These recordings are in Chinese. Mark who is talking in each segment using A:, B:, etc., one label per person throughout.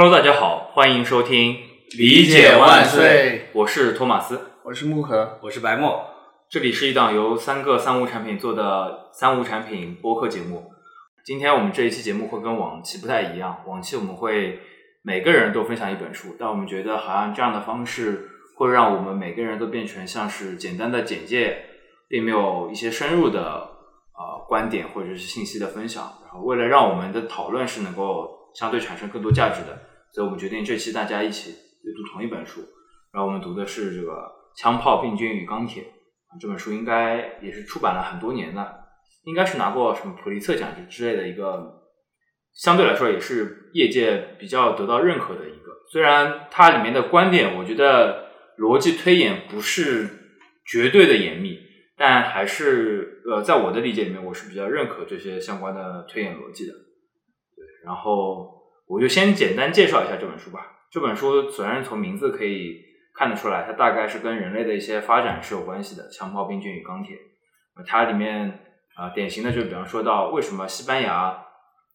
A: Hello，大家好，欢迎收听
B: 理解万岁，
A: 我是托马斯，
C: 我是木可，
B: 我是白墨。
A: 这里是一档由三个三无产品做的三无产品播客节目。今天我们这一期节目会跟往期不太一样，往期我们会每个人都分享一本书，但我们觉得好像这样的方式会让我们每个人都变成像是简单的简介，并没有一些深入的呃观点或者是信息的分享。然后为了让我们的讨论是能够相对产生更多价值的，所以我们决定这期大家一起阅读同一本书。然后我们读的是这个《枪炮、病菌与钢铁》这本书，应该也是出版了很多年了，应该是拿过什么普利策奖之类的一个，相对来说也是业界比较得到认可的一个。虽然它里面的观点，我觉得逻辑推演不是绝对的严密，但还是呃，在我的理解里面，我是比较认可这些相关的推演逻辑的。对，然后我就先简单介绍一下这本书吧。这本书虽然从名字可以看得出来，它大概是跟人类的一些发展是有关系的，《枪炮、病菌与钢铁》。它里面啊，典型的就比方说到为什么西班牙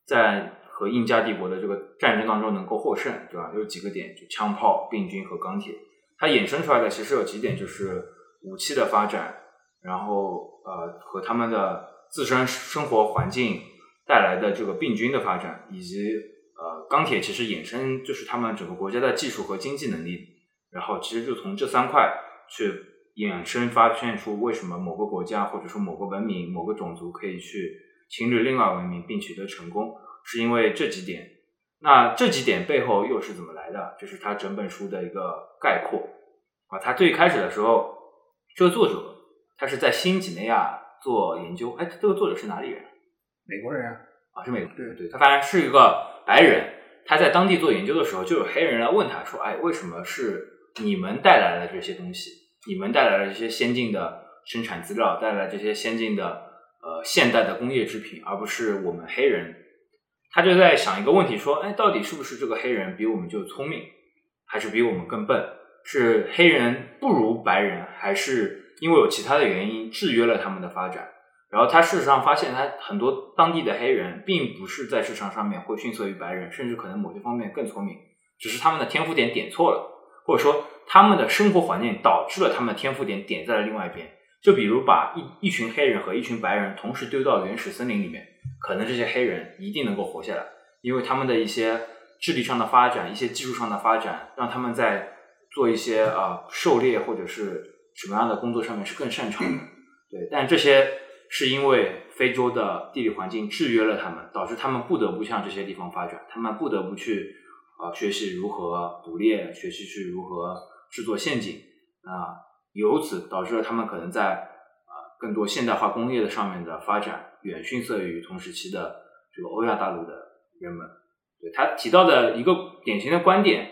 A: 在和印加帝国的这个战争当中能够获胜，对吧？有几个点，就枪炮、病菌和钢铁。它衍生出来的其实有几点，就是武器的发展，然后呃和他们的自身生活环境带来的这个病菌的发展，以及呃钢铁其实衍生就是他们整个国家的技术和经济能力。然后其实就从这三块去衍生发现出为什么某个国家或者说某个文明、某个种族可以去侵略另外文明并取得成功，是因为这几点。那这几点背后又是怎么来的？这是他整本书的一个概括啊。他最开始的时候，这个作者他是在新几内亚做研究。哎，这个作者是哪里人？
C: 美国人啊，
A: 啊，是美国。
C: 对
A: 对，他反正是一个白人。他在当地做研究的时候，就有黑人来问他说：“哎，为什么是？”你们带来了这些东西，你们带来了这些先进的生产资料，带来这些先进的呃现代的工业制品，而不是我们黑人。他就在想一个问题，说，哎，到底是不是这个黑人比我们就聪明，还是比我们更笨？是黑人不如白人，还是因为有其他的原因制约了他们的发展？然后他事实上发现，他很多当地的黑人并不是在市场上面会逊色于白人，甚至可能某些方面更聪明，只是他们的天赋点点错了。或者说，他们的生活环境导致了他们的天赋点点在了另外一边。就比如把一一群黑人和一群白人同时丢到原始森林里面，可能这些黑人一定能够活下来，因为他们的一些智力上的发展、一些技术上的发展，让他们在做一些呃狩猎或者是什么样的工作上面是更擅长的。对，但这些是因为非洲的地理环境制约了他们，导致他们不得不向这些地方发展，他们不得不去。啊，学习如何捕猎，学习去如何制作陷阱啊，由此导致了他们可能在啊更多现代化工业的上面的发展远逊色于同时期的这个欧亚大陆的人们。对他提到的一个典型的观点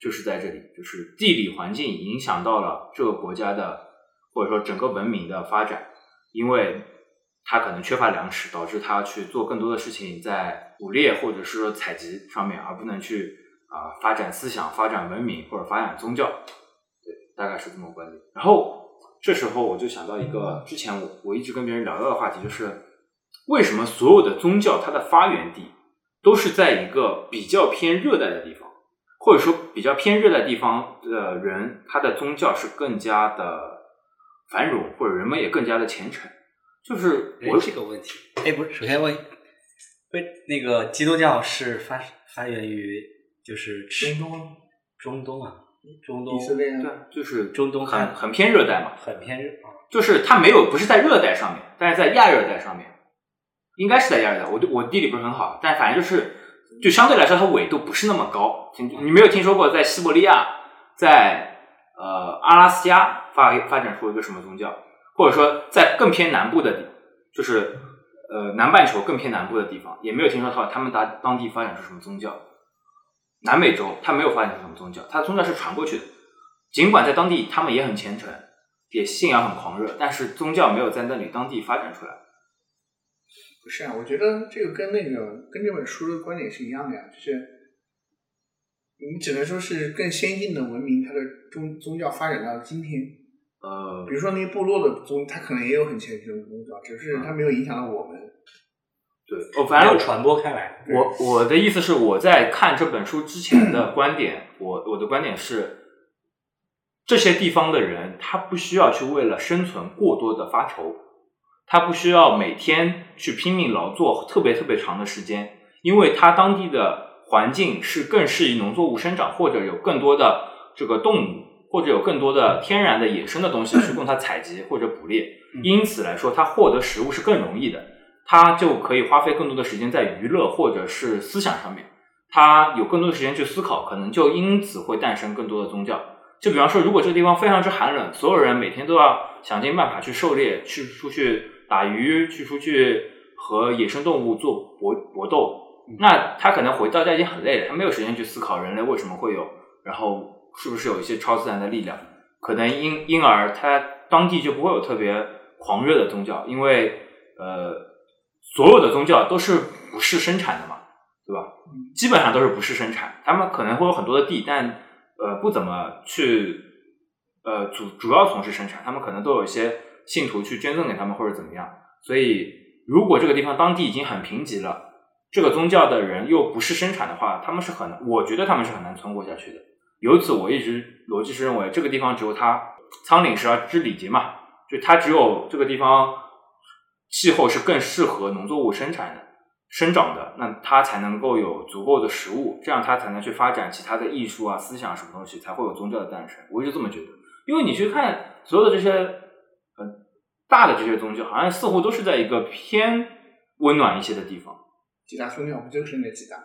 A: 就是在这里，就是地理环境影响到了这个国家的或者说整个文明的发展，因为他可能缺乏粮食，导致他去做更多的事情在捕猎或者是说采集上面，而不能去。啊，发展思想、发展文明或者发展宗教，对，大概是这么观点。然后这时候我就想到一个之前我我一直跟别人聊到的话题，就是为什么所有的宗教它的发源地都是在一个比较偏热带的地方，或者说比较偏热带地方的人，他的宗教是更加的繁荣，或者人们也更加的虔诚。就是我
B: 这个问题，哎，不是，首先问，为那个基督教是发发源于。就是
C: 中东，
B: 中东啊，中东，以色列
C: 对，
A: 就是
B: 中东
A: 很很偏热带嘛，
B: 很偏热，
A: 就是它没有不是在热带上面，但是在亚热带上面，应该是在亚热带。我我地理不是很好，但反正就是就相对来说它纬度不是那么高。你没有听说过在西伯利亚，在呃阿拉斯加发发展出一个什么宗教，或者说在更偏南部的地，就是呃南半球更偏南部的地方，也没有听说他他们当当地发展出什么宗教。南美洲，它没有发展出什么宗教，它的宗教是传过去的。尽管在当地他们也很虔诚，也信仰很狂热，但是宗教没有在那里当地发展出来。
C: 不是啊，我觉得这个跟那个跟这本书的观点是一样的呀，就是你只能说是更先进的文明，它的宗宗教发展到今天。
A: 呃，
C: 比如说那些部落的宗，他可能也有很虔诚的宗教，只是他没有影响到我们。
A: 对，哦反正
B: 要传播开来。
A: 我我的意思是，我在看这本书之前的观点，我我的观点是，这些地方的人他不需要去为了生存过多的发愁，他不需要每天去拼命劳作特别特别长的时间，因为他当地的环境是更适宜农作物生长，或者有更多的这个动物，或者有更多的天然的野生的东西去供它采集或者捕猎，因此来说，它获得食物是更容易的。它就可以花费更多的时间在娱乐或者是思想上面，它有更多的时间去思考，可能就因此会诞生更多的宗教。就比方说，如果这个地方非常之寒冷，所有人每天都要想尽办法去狩猎，去出去打鱼，去出去和野生动物做搏搏斗，那他可能回到家已经很累了，他没有时间去思考人类为什么会有，然后是不是有一些超自然的力量，可能因因而他当地就不会有特别狂热的宗教，因为呃。所有的宗教都是不是生产的嘛，对吧？基本上都是不是生产，他们可能会有很多的地，但呃不怎么去呃主主要从事生产，他们可能都有一些信徒去捐赠给他们或者怎么样。所以如果这个地方当地已经很贫瘠了，这个宗教的人又不是生产的话，他们是很难，我觉得他们是很难存活下去的。由此我一直逻辑是认为，这个地方只有它仓廪实而知礼节嘛，就它只有这个地方。气候是更适合农作物生产的、生长的，那它才能够有足够的食物，这样它才能去发展其他的艺术啊、思想什么东西，才会有宗教的诞生。我一直这么觉得，因为你去看所有的这些呃大的这些宗教，好像似乎都是在一个偏温暖一些的地方。
C: 几大宗教不就是那几大吗？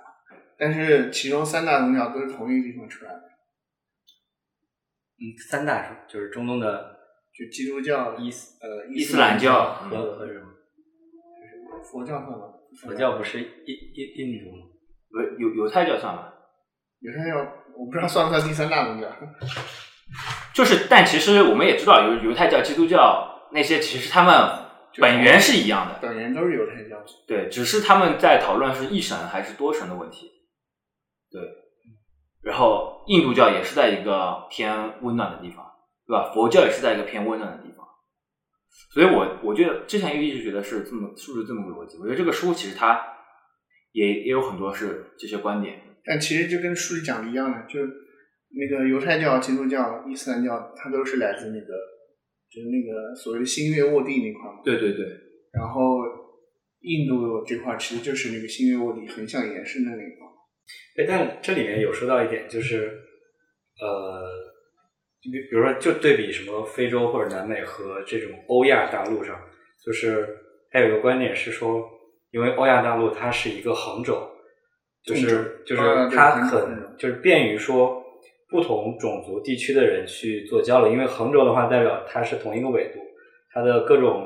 C: 但是其中三大宗教都是同一个地方出来的。
B: 嗯，三大是就是中东的，
C: 就基督教、
B: 伊斯
C: 呃
A: 伊斯兰教
B: 和和什么？
C: 佛教算吗？
B: 佛教不是印印印度吗？
A: 不，犹犹太教算吗？
C: 犹太教我不知道算不算第三大宗教。
A: 就是，但其实我们也知道，犹犹太教、基督教那些，其实他们本源是一样的，
C: 本源都是犹太教。
A: 对，只是他们在讨论是一神还是多神的问题。对，然后印度教也是在一个偏温暖的地方，对吧？佛教也是在一个偏温暖的地方。所以，我我觉得之前一直觉得是这么，是不是这么个逻辑？我觉得这个书其实它也也有很多是这些观点，
C: 但其实就跟书里讲的一样的，就那个犹太教、基督教、伊斯兰教，它都是来自那个，就是那个所谓的新月沃地那块嘛。
A: 对对对。
C: 然后印度这块其实就是那个新月沃地横向延伸的那块。
B: 对，但这里面有说到一点，就是呃。比比如说，就对比什么非洲或者南美和这种欧亚大陆上，就是还有一个观点是说，因为欧亚大陆它是一个横轴，就是就是它很就是便于说不同种族地区的人去做交流，因为横轴的话代表它是同一个纬度，它的各种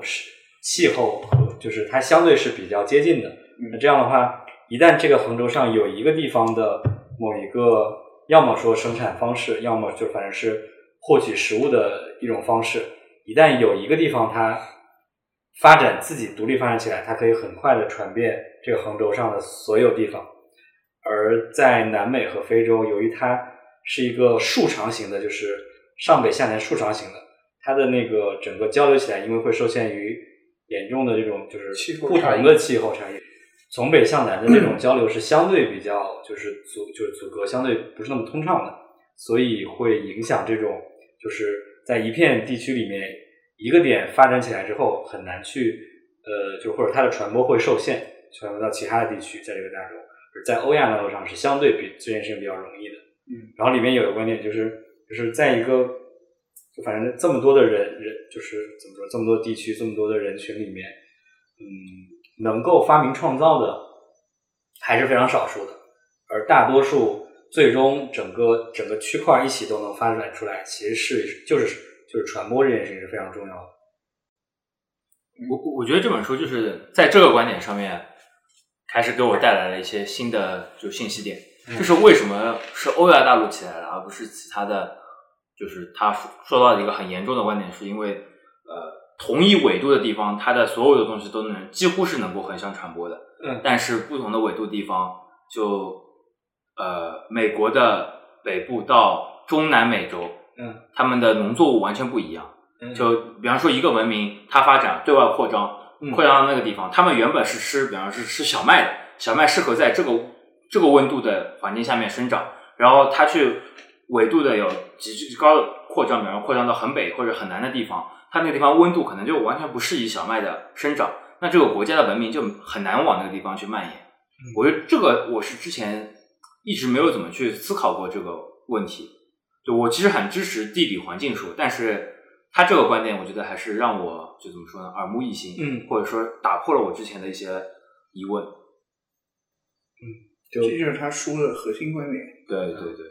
B: 气候和就是它相对是比较接近的。那这样的话，一旦这个横轴上有一个地方的某一个，要么说生产方式，要么就反正是。获取食物的一种方式，一旦有一个地方它发展自己独立发展起来，它可以很快的传遍这个横轴上的所有地方。而在南美和非洲，由于它是一个竖长型的，就是上北下南竖长型的，它的那个整个交流起来，因为会受限于严重的这种就是不同的气候差异，从北向南的这种交流是相对比较就是阻就是阻隔相对不是那么通畅的，所以会影响这种。就是在一片地区里面，一个点发展起来之后，很难去呃，就或者它的传播会受限，传播到其他的地区，在这个大洲，在欧亚大陆上是相对比这件事情比较容易的。
C: 嗯，
B: 然后里面有个观点就是，就是在一个就反正这么多的人人，就是怎么说，这么多地区，这么多的人群里面，嗯，能够发明创造的还是非常少数的，而大多数。最终，整个整个区块一起都能发展出来，其实是就是就是传播这件事情是非常重要的。
A: 我我觉得这本书就是在这个观点上面，开始给我带来了一些新的就信息点，就是为什么是欧亚大陆起来了，而不是其他的？就是他说到的一个很严重的观点，是因为呃同一纬度的地方，它的所有的东西都能几乎是能够横向传播的，
B: 嗯，
A: 但是不同的纬度地方就。呃，美国的北部到中南美洲，
B: 嗯，
A: 他们的农作物完全不一样。
B: 嗯，
A: 就比方说一个文明，它发展对外扩张，
B: 嗯
A: 扩张到那个地方，他们原本是吃，比方说是吃小麦的，小麦适合在这个这个温度的环境下面生长，然后它去纬度的有极极高的扩张，比方扩张到很北或者很南的地方，它那个地方温度可能就完全不适宜小麦的生长，那这个国家的文明就很难往那个地方去蔓延。我觉得这个我是之前一直没有怎么去思考过这个问题。就我其实很支持地理环境说，但是他这个观点，我觉得还是让我就怎么说呢，耳目一新，
B: 嗯
A: 或者说打破了我之前的一些疑问。
B: 就
C: 这就是他书的核心观点。
A: 对对对，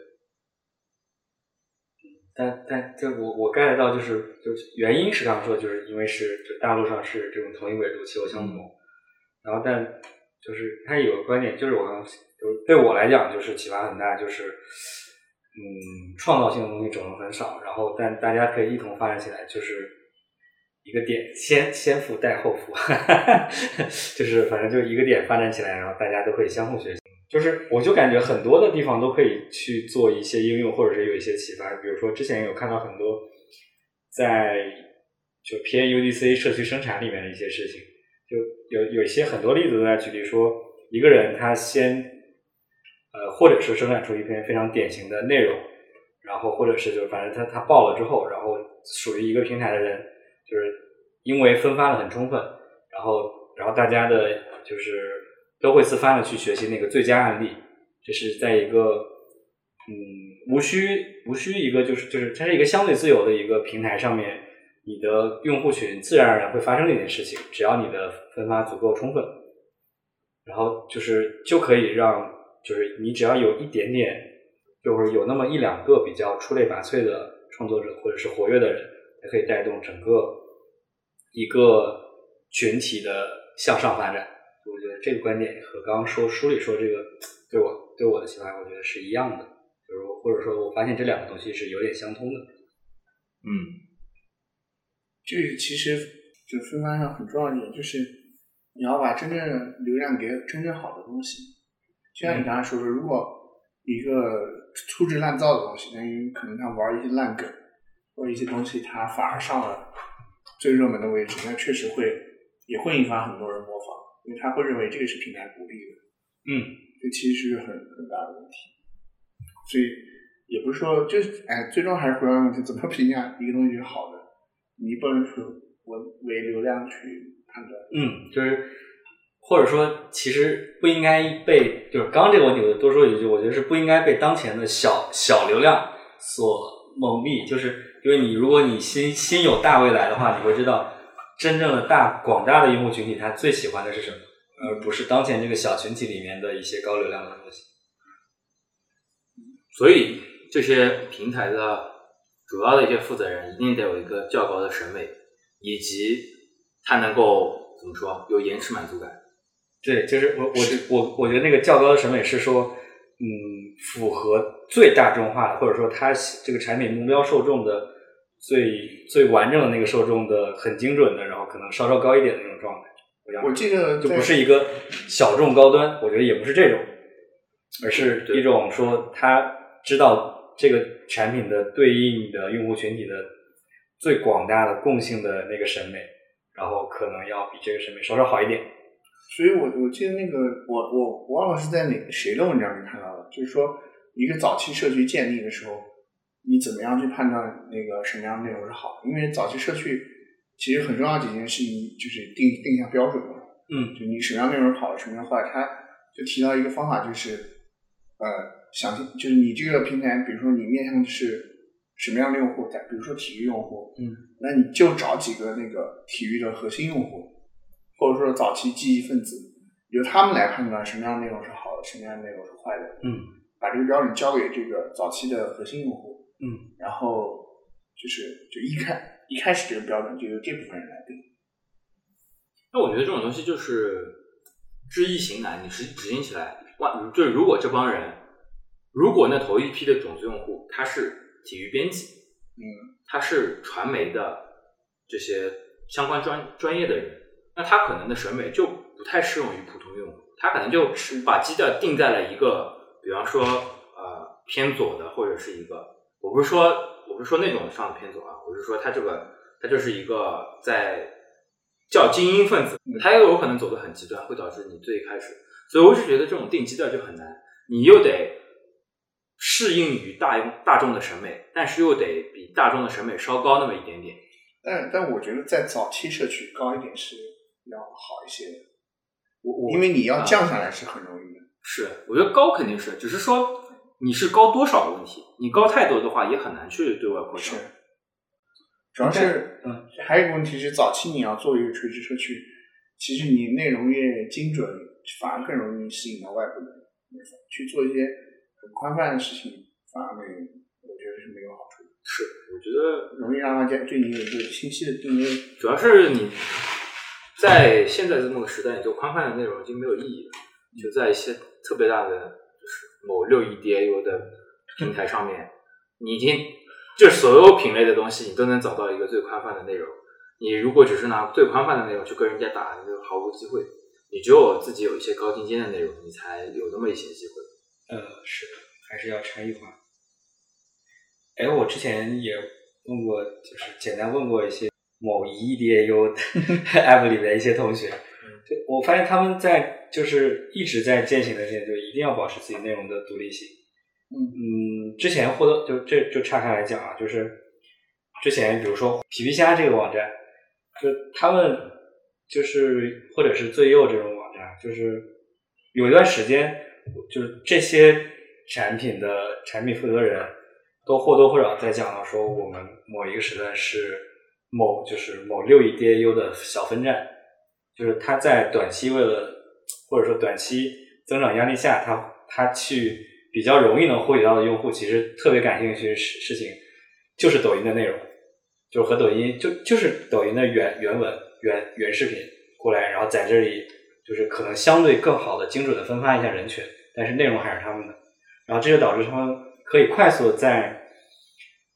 B: 但但这我我 get 到就是就是原因是刚刚说，就是因为是就大陆上是这种同一纬度气候相同，然后但就是他有个观点，就是我刚刚就是对我来讲就是启发很大，就是嗯创造性的东西种类很少，然后但大家可以一同发展起来，就是一个点先先富带后富，就是反正就一个点发展起来，然后大家都可以相互学习。就是我就感觉很多的地方都可以去做一些应用，或者是有一些启发。比如说之前有看到很多在就 PNUDC 社区生产里面的一些事情，就有有一些很多例子都在举例说，一个人他先呃，或者是生产出一篇非常典型的内容，然后或者是就反正他他爆了之后，然后属于一个平台的人，就是因为分发的很充分，然后然后大家的就是都会自发的去学习那个最佳案例，这是在一个嗯无需无需一个就是就是它是一个相对自由的一个平台上面，你的用户群自然而然会发生这件事情，只要你的分发足够充分，然后就是就可以让就是你只要有一点点，就是有那么一两个比较出类拔萃的创作者或者是活跃的人，也可以带动整个一个群体的向上发展。我觉得这个观点和刚刚说书里说这个对我对我的启发，我觉得是一样的，就是或者说我发现这两个东西是有点相通的。
A: 嗯
C: 这个其实就分发上很重要一点，就是你要把真正流量给真正好的东西。就像你刚才说的，如果一个粗制滥造的东西，那因为可能他玩一些烂梗或者一些东西，他反而上了最热门的位置，那确实会也会引发很多人模仿，因为他会认为这个是平台不利的。
B: 嗯，
C: 这其实是很很大的问题。所以也不是说就是哎，最终还是回到问题，怎么评价一个东西是好的？你不能说我为流量去判断。
B: 嗯，就是或者说，其实不应该被就是刚刚这个问题，我多说一句，我觉得是不应该被当前的小小流量所蒙蔽。就是因为你如果你心心有大未来的话，你会知道真正的大广大的用户群体他最喜欢的是什么，而不是当前这个小群体里面的一些高流量的东西。
A: 所以这些平台的主要的一些负责人一定得有一个较高的审美，以及他能够怎么说有延迟满足感。
B: 对，就是我我我我觉得那个较高的审美是说，嗯，符合最大众化的，或者说他这个产品目标受众的最最完整的那个受众的很精准的，然后可能稍稍高一点的那种状态。我
C: 记得
B: 就不是一个小众高端，我觉得也不是这种，而是一种说他知道这个产品的对应的用户群体的最广大的共性的那个审美，然后可能要比这个审美稍稍好一点。
C: 所以我我记得那个我我我忘了是在哪谁的文章里看到的，就是说一个早期社区建立的时候，你怎么样去判断那个什么样的内容是好的？因为早期社区其实很重要几件事情就是定定下标准嘛，
B: 嗯。
C: 就你什么样内容是好的，什么样坏的，他就提到一个方法，就是呃，想就是你这个平台，比如说你面向的是什么样的用户，在比如说体育用户，
B: 嗯，
C: 那你就找几个那个体育的核心用户，或者说早期记忆分子，由他们来判断什么样的内容是好的，什么样的内容是坏的，
B: 嗯。
C: 把这个标准交给这个早期的核心用户，
B: 嗯，
C: 然后就是就一开一开始这个标准就由这部分人来定。
A: 那我觉得这种东西就是知易行难，你实执行起来，哇就是如果这帮人，如果那头一批的种子用户他是体育编辑，
C: 嗯，
A: 他是传媒的这些相关专专业的人，那他可能的审美就不太适用于普通用户，他可能就把基调定在了一个，比方说呃偏左的，或者是一个，我不是说我不是说那种上的偏左啊，我是说他这个他就是一个在叫精英分子，他又有可能走得很极端，会导致你最开始。所以我是觉得这种定基调就很难，你又得适应于大大众的审美，但是又得比大众的审美稍高那么一点点。
C: 但但我觉得在早期社区高一点是要好一些的，
A: 我我
C: 因为你要降下来是很容易的。
A: 是，我觉得高肯定是，只是说你是高多少的问题。你高太多的话，也很难去对外扩张。
C: 主要是，
B: 嗯，
C: 还有一个问题是，早期你要做一个垂直社区，其实你内容越精准，反而更容易吸引到外部的人。去做一些很宽泛的事情，反而没有，我觉得是没有好处的。
A: 是，我觉得
C: 容易让大家对你有一个清晰的定位。
A: 主要是你在现在这么个时代，你做宽泛的内容已经没有意义了。就在一些特别大的，就是某六亿 DAU 的平台上面，你已经就所有品类的东西，你都能找到一个最宽泛的内容。你如果只是拿最宽泛的内容去跟人家打，你就毫无机会。你只有自己有一些高精尖的内容，你才有那么一些机会。
B: 呃，是的，还是要差异化。哎，我之前也问过，就是简单问过一些某一亿 DAU app 里的一些同学，我发现他们在就是一直在践行的这些，就一定要保持自己内容的独立性。嗯之前获得就这就岔开来讲啊，就是之前比如说皮皮虾这个网站，就他们就是或者是最右这种网站，就是有一段时间，就是这些产品的产品负责人都或多或少在讲到说，我们某一个时段是某就是某六亿 DAU 的小分站，就是他在短期为了或者说短期增长压力下，他他去比较容易能获取到的用户，其实特别感兴趣事事情就是抖音的内容，就是和抖音就就是抖音的原原文原原视频过来，然后在这里就是可能相对更好的精准的分发一下人群，但是内容还是他们的，然后这就导致他们可以快速在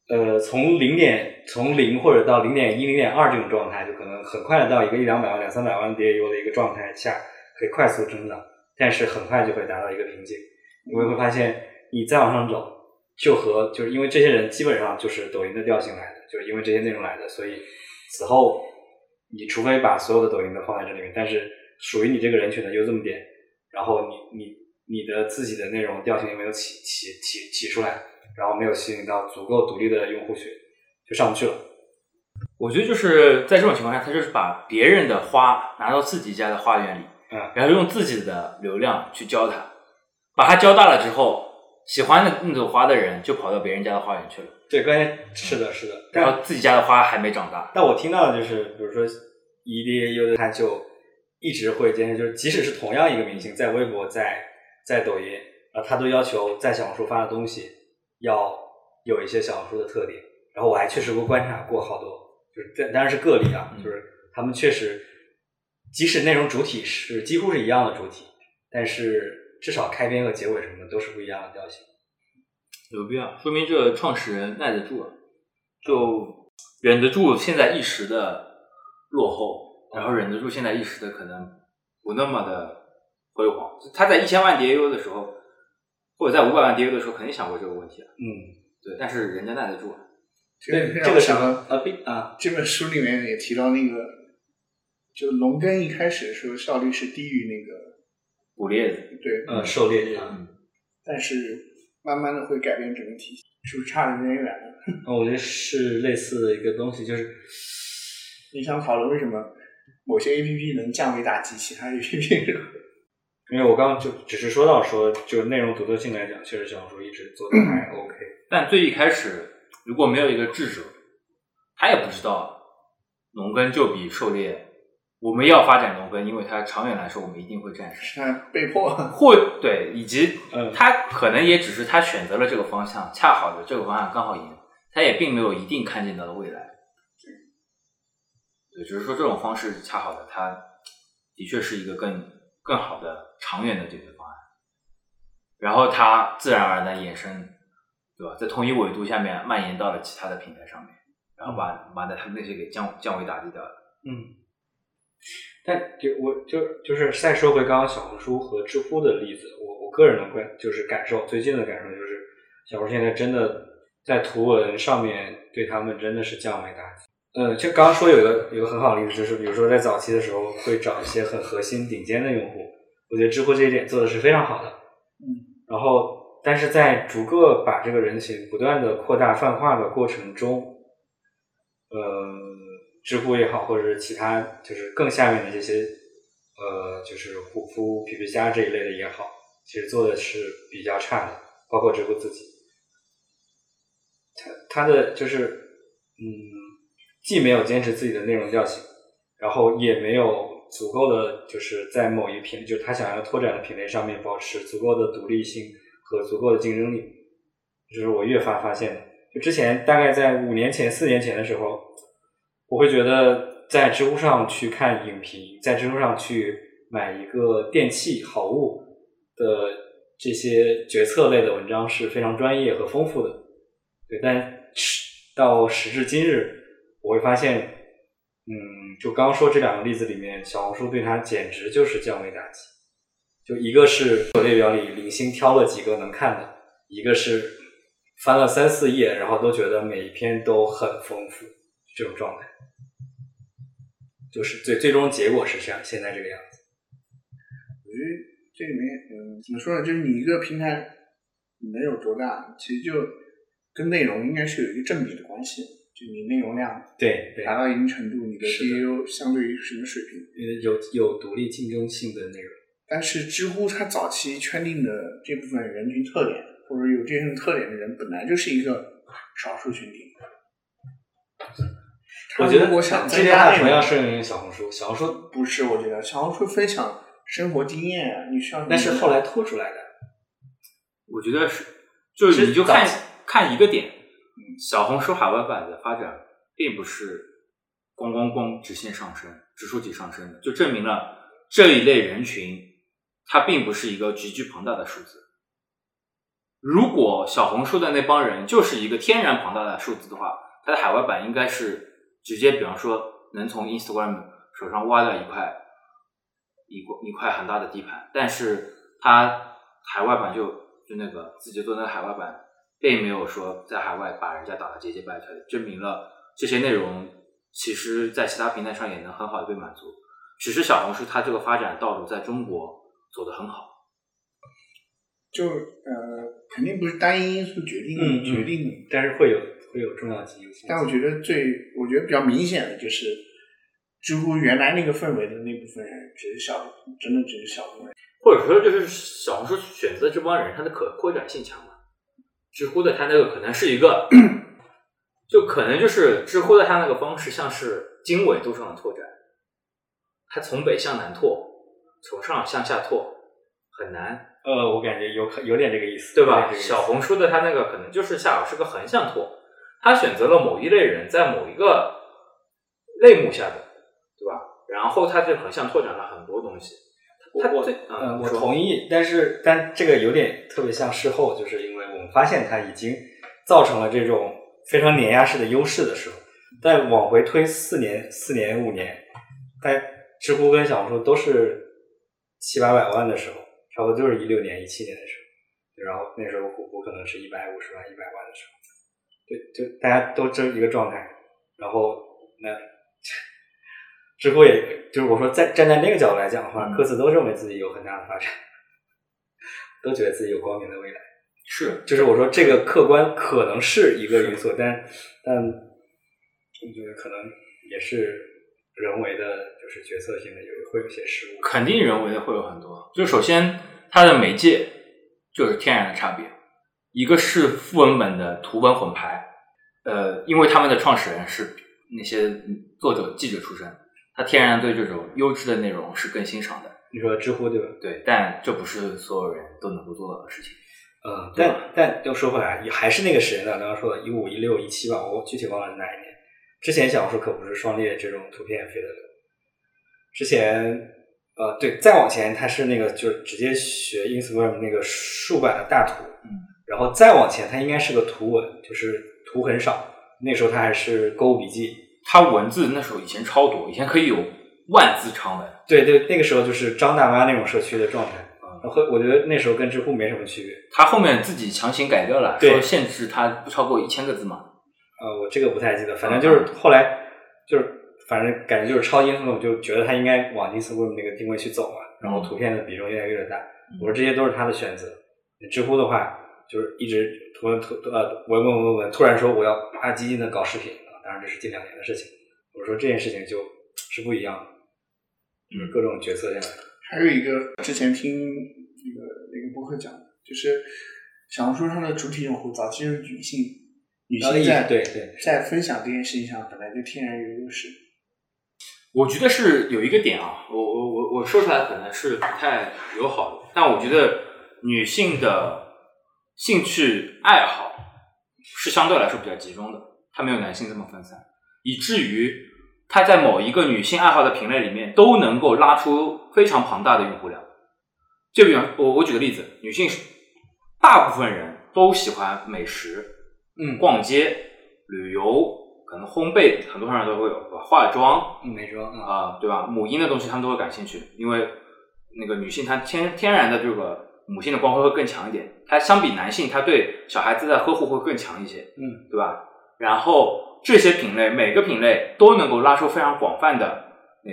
B: 呃从零点从零或者到零点一零点二这种状态，就可能很快的到一个一两百万两三百万 DAU 的一个状态下，可以快速增长，但是很快就会达到一个瓶颈，因为会发现你再往上走，就和就是因为这些人基本上就是抖音的调性来的，就是因为这些内容来的，所以此后你除非把所有的抖音都放在这里面，但是属于你这个人群的就这么点，然后你你你的自己的内容调性又没有起起起起出来，然后没有吸引到足够独立的用户群，就上不去了。
A: 我觉得就是在这种情况下，他就是把别人的花拿到自己家的花园里，
B: 嗯
A: 然后用自己的流量去浇它，把它浇大了之后，喜欢的那朵花的人就跑到别人家的花园去了，
B: 对，刚才是的，是的。
A: 然后自己家的花还没长大。
B: 但我听到的就是，比如说 EDAU 的，他就一直会坚持，就是即使是同样一个明星，在微博、在在抖音，啊，他都要求在小红书发的东西要有一些小红书的特点。然后我还确实过观察过好多，就是这当然是个例啊，
A: 嗯
B: 就是他们确实，即使内容主体是几乎是一样的主体，但是至少开篇和结尾什么的都是不一样的调性。
A: 有必要，说明这个创始人耐得住啊，就忍得住现在一时的落后，然后忍得住现在一时的可能不那么的辉煌。他在一千万 DAU 的时候，或者在五百万 DAU 的时候，肯定想过这个问题啊。
B: 嗯，
A: 对，但是人家耐得住啊。
C: 这个
B: 这个
C: 想
B: 想啊，并啊，
C: 这本书里面也提到那个，就农耕一开始的时候效率是低于那个，
A: 捕猎的，
C: 对，
B: 呃，狩猎啊，
A: 嗯，
C: 但是慢慢的会改变整个体系，是不是差的有点远了？
B: 嗯我觉得是类似的一个东西，就是
C: 你想讨论为什么某些 A P P 能降维打击其他 A P P？
B: 因为我刚刚就只是说到说，就是内容独特性来讲，确实小红书一直做的还 OK。
A: 但最一开始如果没有一个智者，他也不知道农耕就比狩猎。我们要发展农耕，因为它长远来说我们一定会战胜。
C: 是被迫。
A: 或对，以及
B: 嗯
A: 他可能也只是他选择了这个方向，恰好的这个方向刚好赢，他也并没有一定看见到的未来。对，只是说这种方式恰好的，他的确是一个更更好的长远的解决方案。然后它自然而然衍生，对吧？在同一纬度下面蔓延到了其他的平台上面，然后把把他们那些给降降维打击掉了。
B: 嗯，但就我就就是再说回刚刚小红书和知乎的例子，我我个人的观就是感受，最近的感受就是，小红书现在真的在图文上面对他们真的是降维打击。呃，就刚刚说有一个有个很好的例子，就是比如说在早期的时候会找一些很核心、顶尖的用户，我觉得知乎这一点做的是非常好的。
C: 嗯，
B: 然后，但是在逐个把这个人群不断的扩大泛化的过程中，呃，知乎也好，或者是其他就是更下面的这些，呃，就是虎扑、皮皮虾这一类的也好，其实做的是比较差的，包括知乎自己，它它的就是嗯，既没有坚持自己的内容调性，然后也没有足够的就是在某一品，就是他想要拓展的品类上面保持足够的独立性和足够的竞争力，这是我越发发现的。就之前大概在五年前、四年前的时候，我会觉得在知乎上去看影评，在知乎上去买一个电器好物的这些决策类的文章是非常专业和丰富的。对，但到时至今日，我会发现，嗯，就刚刚说这两个例子里面，小红书对它简直就是降维打击。就一个是列表里零星挑了几个能看的，一个是翻了三四页，然后都觉得每一篇都很丰富，这种状态。就是最最终结果是这样，现在这个样子。
C: 我觉得这里面，嗯，怎么说呢？就是你一个平台能有多大，其实就跟内容应该是有一个正比的关系。就你内容量
B: 对对，
C: 达到一定程度，你的 DAU 相对于什么水平？
B: 呃有有独立竞争性的内容。
C: 但是知乎它早期圈定的这部分人群特点，或者有这种特点的人，本来就是一个少数群体。
B: 我觉得
C: 我想
B: 这句话
C: 增加内容，
B: 同样适用于小红书。小红书
C: 不是，我觉得小红书分享生活经验啊，你需要
B: 那是后来拖出来的。
A: 我觉得是，就是你就看看一个点，小红书海外版的发展并不是咣咣咣直线上升、指数级上升的，就证明了这一类人群它并不是一个极具庞大的数字。如果小红书的那帮人就是一个天然庞大的数字的话，它的海外版应该是直接，比方说能从 Instagram 手上挖掉一块一块一块很大的地盘，但是它海外版就就那个自己做那个海外版，并没有说在海外把人家打得节节败退，证明了这些内容其实在其他平台上也能很好的被满足。只是小红书它这个发展道路在中国走得很好，
C: 就呃，肯定不是单一因素决定、
B: 嗯嗯
C: 决定的。
B: 但是会有会有重要级因素。
C: 但我觉得最，我觉得比较明显的就是，知乎原来那个氛围的那部分人，只是小，真的只是小部分人。
A: 或者说就是小红书选择这帮人，他的可扩展性强嘛。知乎的它那个可能是一个，就可能就是知乎的它那个方式像是经纬度上的拓展，它从北向南拓，从上向下拓很难，
B: 呃，我感觉有可有点这个意思，
A: 对吧？小红书的它那个可能就是下是个横向拓，它选择了某一类人在某一个类目下的，对吧？然后它就横向拓展了很多东西。它
B: 我
A: 最
B: 呃，
A: 嗯，
B: 我同意，但是但这个有点特别像事后，就是因为我们发现它已经造成了这种非常碾压式的优势的时候，再往回推四年、四年、五年，在知乎跟小红书都是七八百万的时候，差不多就是一六年、一七年的时候，然后那时候虎扑可能是一百五十万、一百万的时候，对，就大家都这一个状态，然后那。知乎也就是我说，在站在那个角度来讲的话，
A: 嗯
B: 各自都认为自己有很大的发展，都觉得自己有光明的未来。
A: 是
B: 就是我说这个客观可能是一个因素，但但我觉得可能也是人为的，就是决策性的有会有些失误。
A: 肯定人为的会有很多。就首先它的媒介就是天然的差别，一个是副文本的图文混排，呃，因为他们的创始人是那些作者记者出身，他天然对这种优质的内容是更欣赏的。
B: 你说知乎对吧？
A: 对，但这不是所有人都能够做到的事情。
B: 嗯，但但又说回来，也还是那个时间段，刚刚说的一五、一六、一七吧，我具体忘了是哪一年。之前小红书可不是双列这种图片飞的流，之前呃对，再往前它是那个就是直接学 Instagram 那个竖版的大图，
A: 嗯，
B: 然后再往前它应该是个图文，就是图很少，那时候它还是购物笔记，
A: 它文字那时候以前超多，以前可以有万字长文。
B: 对对，那个时候就是张大妈那种社区的状态，
A: 嗯
B: 然后我觉得那时候跟知乎没什么区别。
A: 他后面自己强行改掉了，
B: 对
A: 说限制它不超过一千个字嘛。
B: 呃，我这个不太记得，反正就是后来就是反正感觉就是超音速，就觉得它应该往 Instagram 那个定位去走嘛，然后图片的比重越来越大。我说这些都是他的选择。知乎的话，就是一直突突呃文文文文，突然说我要啊激进的搞视频啊，当然这是近两年的事情。我说这件事情就是不一样的，就是各种决策下来。
C: 还有一个之前听那个那个博客讲，就是小红书上的主体用户早期是女性，女性在
B: 对对
C: 在分享这件事情上本来就天然有优势。
A: 我觉得是有一个点啊，我我我我说出来可能是不太友好的，但我觉得女性的兴趣爱好是相对来说比较集中的，它没有男性这么分散，以至于它在某一个女性爱好的品类里面都能够拉出非常庞大的用户量。就比方我我举个例子，女性大部分人都喜欢美食，
B: 嗯
A: 逛街、旅游，可能烘焙很多人都会有，对吧化妆，
B: 嗯美妆啊
A: 啊、对吧？母婴的东西他们都会感兴趣，因为那个女性她天天然的这个母性的光辉会更强一点，她相比男性，她对小孩子的呵护会更强一些，
B: 嗯
A: 对吧？然后这些品类每个品类都能够拉出非常广泛的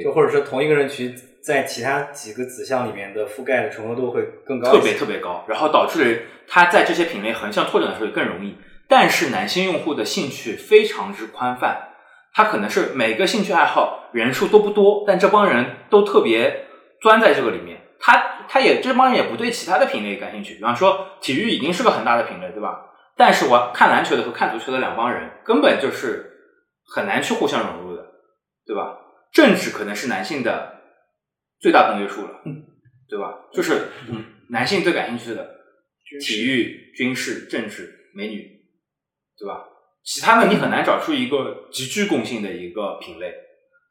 B: 就或者是同一个人群在其他几个子项里面的覆盖的重合度会更高
A: 特别特别高，然后导致它在这些品类横向拓展的时候也更容易。但是男性用户的兴趣非常之宽泛，他可能是每个兴趣爱好人数都不多，但这帮人都特别钻在这个里面。他他也这帮人也不对其他的品类感兴趣，比方说体育已经是个很大的品类，对吧？但是我看篮球的和看足球的两帮人根本就是很难去互相融入的，对吧？政治可能是男性的最大公约数了，
C: 嗯，
A: 对吧？就是嗯，男性最感兴趣的体育、军事、政治、美女，对吧？其他的你很难找出一个极具共性的一个品类，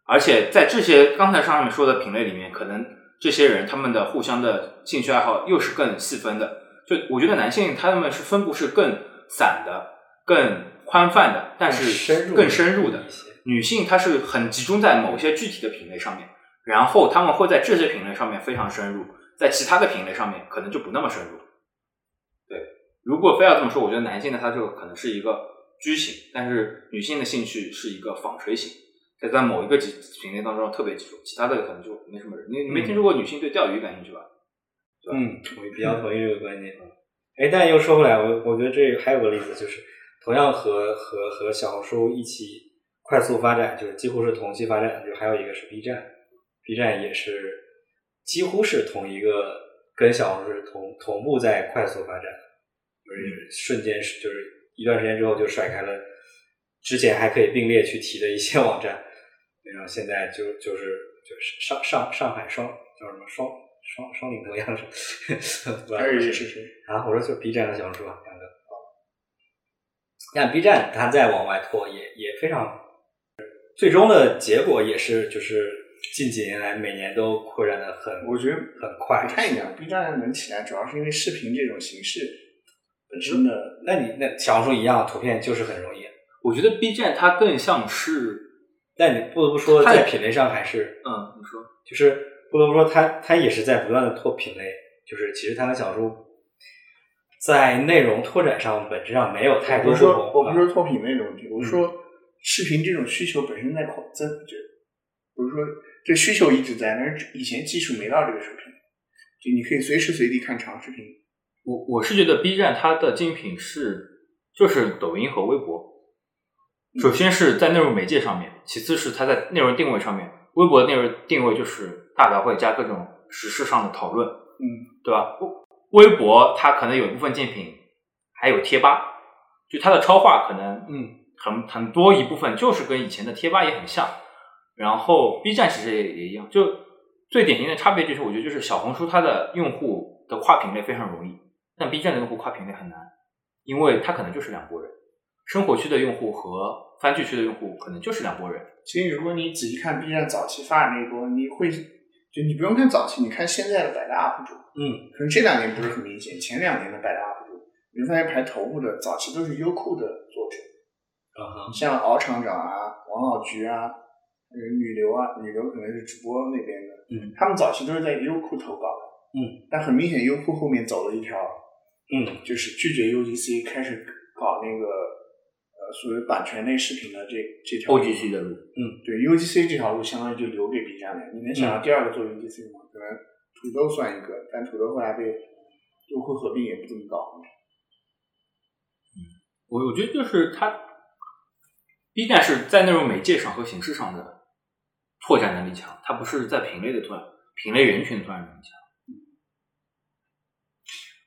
A: 而且在这些刚才上面说的品类里面，可能这些人他们的互相的兴趣爱好又是更细分的。就我觉得男性他们是分布是更散的、更宽泛的，但是更深入的。女性她是很集中在某些具体的品类上面，然后他们会在这些品类上面非常深入，在其他的品类上面可能就不那么深入。对，如果非要这么说，我觉得男性的他就可能是一个居型，但是女性的兴趣是一个纺锤型，在在某一个集品类当中特别集中，其他的可能就没什么人。你你没听说过女性对钓鱼感兴趣吧？
B: 嗯，我比较同意这个观点。哎，但又说回来，我我觉得这个还有个例子，就是同样和和和小红书一起快速发展，就是几乎是同期发展的，就还有一个是 B 站，B 站也是几乎是同一个跟小红书同同步在快速发展，就是瞬间是就是一段时间之后就甩开了之前还可以并列去提的一些网站，然后现在就就是就是上上上海双叫什么双双双领头羊是，不知道
C: 还有？
B: 啊，我说就 B 站和小红书啊，两个。像 B 站，它再往外拓也也非常，最终的结果也是就是近几年来每年都扩展的很，
C: 我觉得
B: 很快。
C: 不太一样。B 站能起来，主要是因为视频这种形式本身的。
B: 那你那小红书一样，图片就是很容易。
A: 我觉得 B 站它更像是，
B: 但你不得不说，在品类上还是
A: 嗯，你说，
B: 就是不得不说他他也是在不断的拓品类。就是其实他的小说在内容拓展上本质上没有太
C: 我不是说
B: 多不同。
C: 我不是说拓品类的问题，我是说视频这种需求本身在扩增，就不是说这需求一直在，但是以前技术没到这个水平，就你可以随时随地看长视频。
A: 我我是觉得 B 站它的竞品是就是抖音和微博，首先是在内容媒介上面，其次是它在内容定位上面。微博的内容定位就是大杂烩加各种时事上的讨论，
C: 嗯，
A: 对吧？微微博它可能有一部分竞品还有贴吧，就它的超话可能
B: 嗯
A: 很很多一部分就是跟以前的贴吧也很像。然后 B 站其实也也一样，就最典型的差别就是我觉得就是小红书它的用户的跨品类非常容易，但 B 站的用户跨品类很难，因为它可能就是两拨人，生活区的用户和番剧区的用户可能就是两拨人。
C: 其实如果你仔细看 B 站早期发展那一波，你会就你不用看早期，你看现在的百大 UP 主，
B: 嗯。
C: 可能这两年不是很明显，前两年的百大 UP 主，你会发现排头部的早期都是优酷的作者，
B: 啊哈。
C: 像敖厂长啊、王老菊啊、呃女流啊，女流可能是直播那边的，
B: 嗯，
C: 他们早期都是在优酷投稿的，
B: 嗯，
C: 但很明显优酷后面走了一条，
B: 嗯。
C: 就是拒绝 UGC，开始搞那个呃所谓版权类视频的这这条
A: OGC 的路，嗯
C: 对 UGC 这条路相当于就留给 B 站了。你能想到第二个做 UGC 吗？可能土豆算一个，但土豆后来被优酷合并也不怎么搞。
A: 我我觉得就是它 B 站是在内容媒介上和形式上的拓展能力强，它不是在品类的拓展、品类人群的拓展能力强。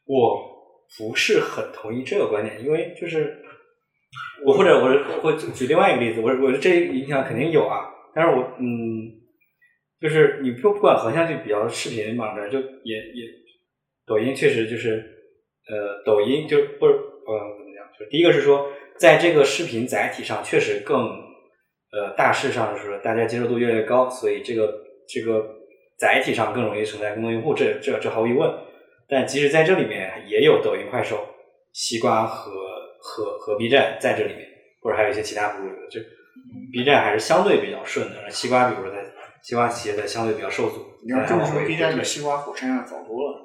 B: 我不是很同意这个观点，因为就是我或者我我举另外一个例子，我我这影响肯定有啊，但是我嗯，就是你不不管横向就比较视频网站，就也也抖音确实就是呃抖音就不是呃怎么讲，就第一个是说在这个视频载体上确实更呃大势上就是大家接受度越来越高，所以这个这个载体上更容易承载更多用户，这这这毫无疑问。但即使在这里面，也有抖音、快手、西瓜和和和 B 站在这里面，或者还有一些其他服务的。就 B 站还是相对比较顺的，西瓜比如说在西瓜企业在相对比较受阻。
C: 你要这么说，B 站比西瓜火山要早多了。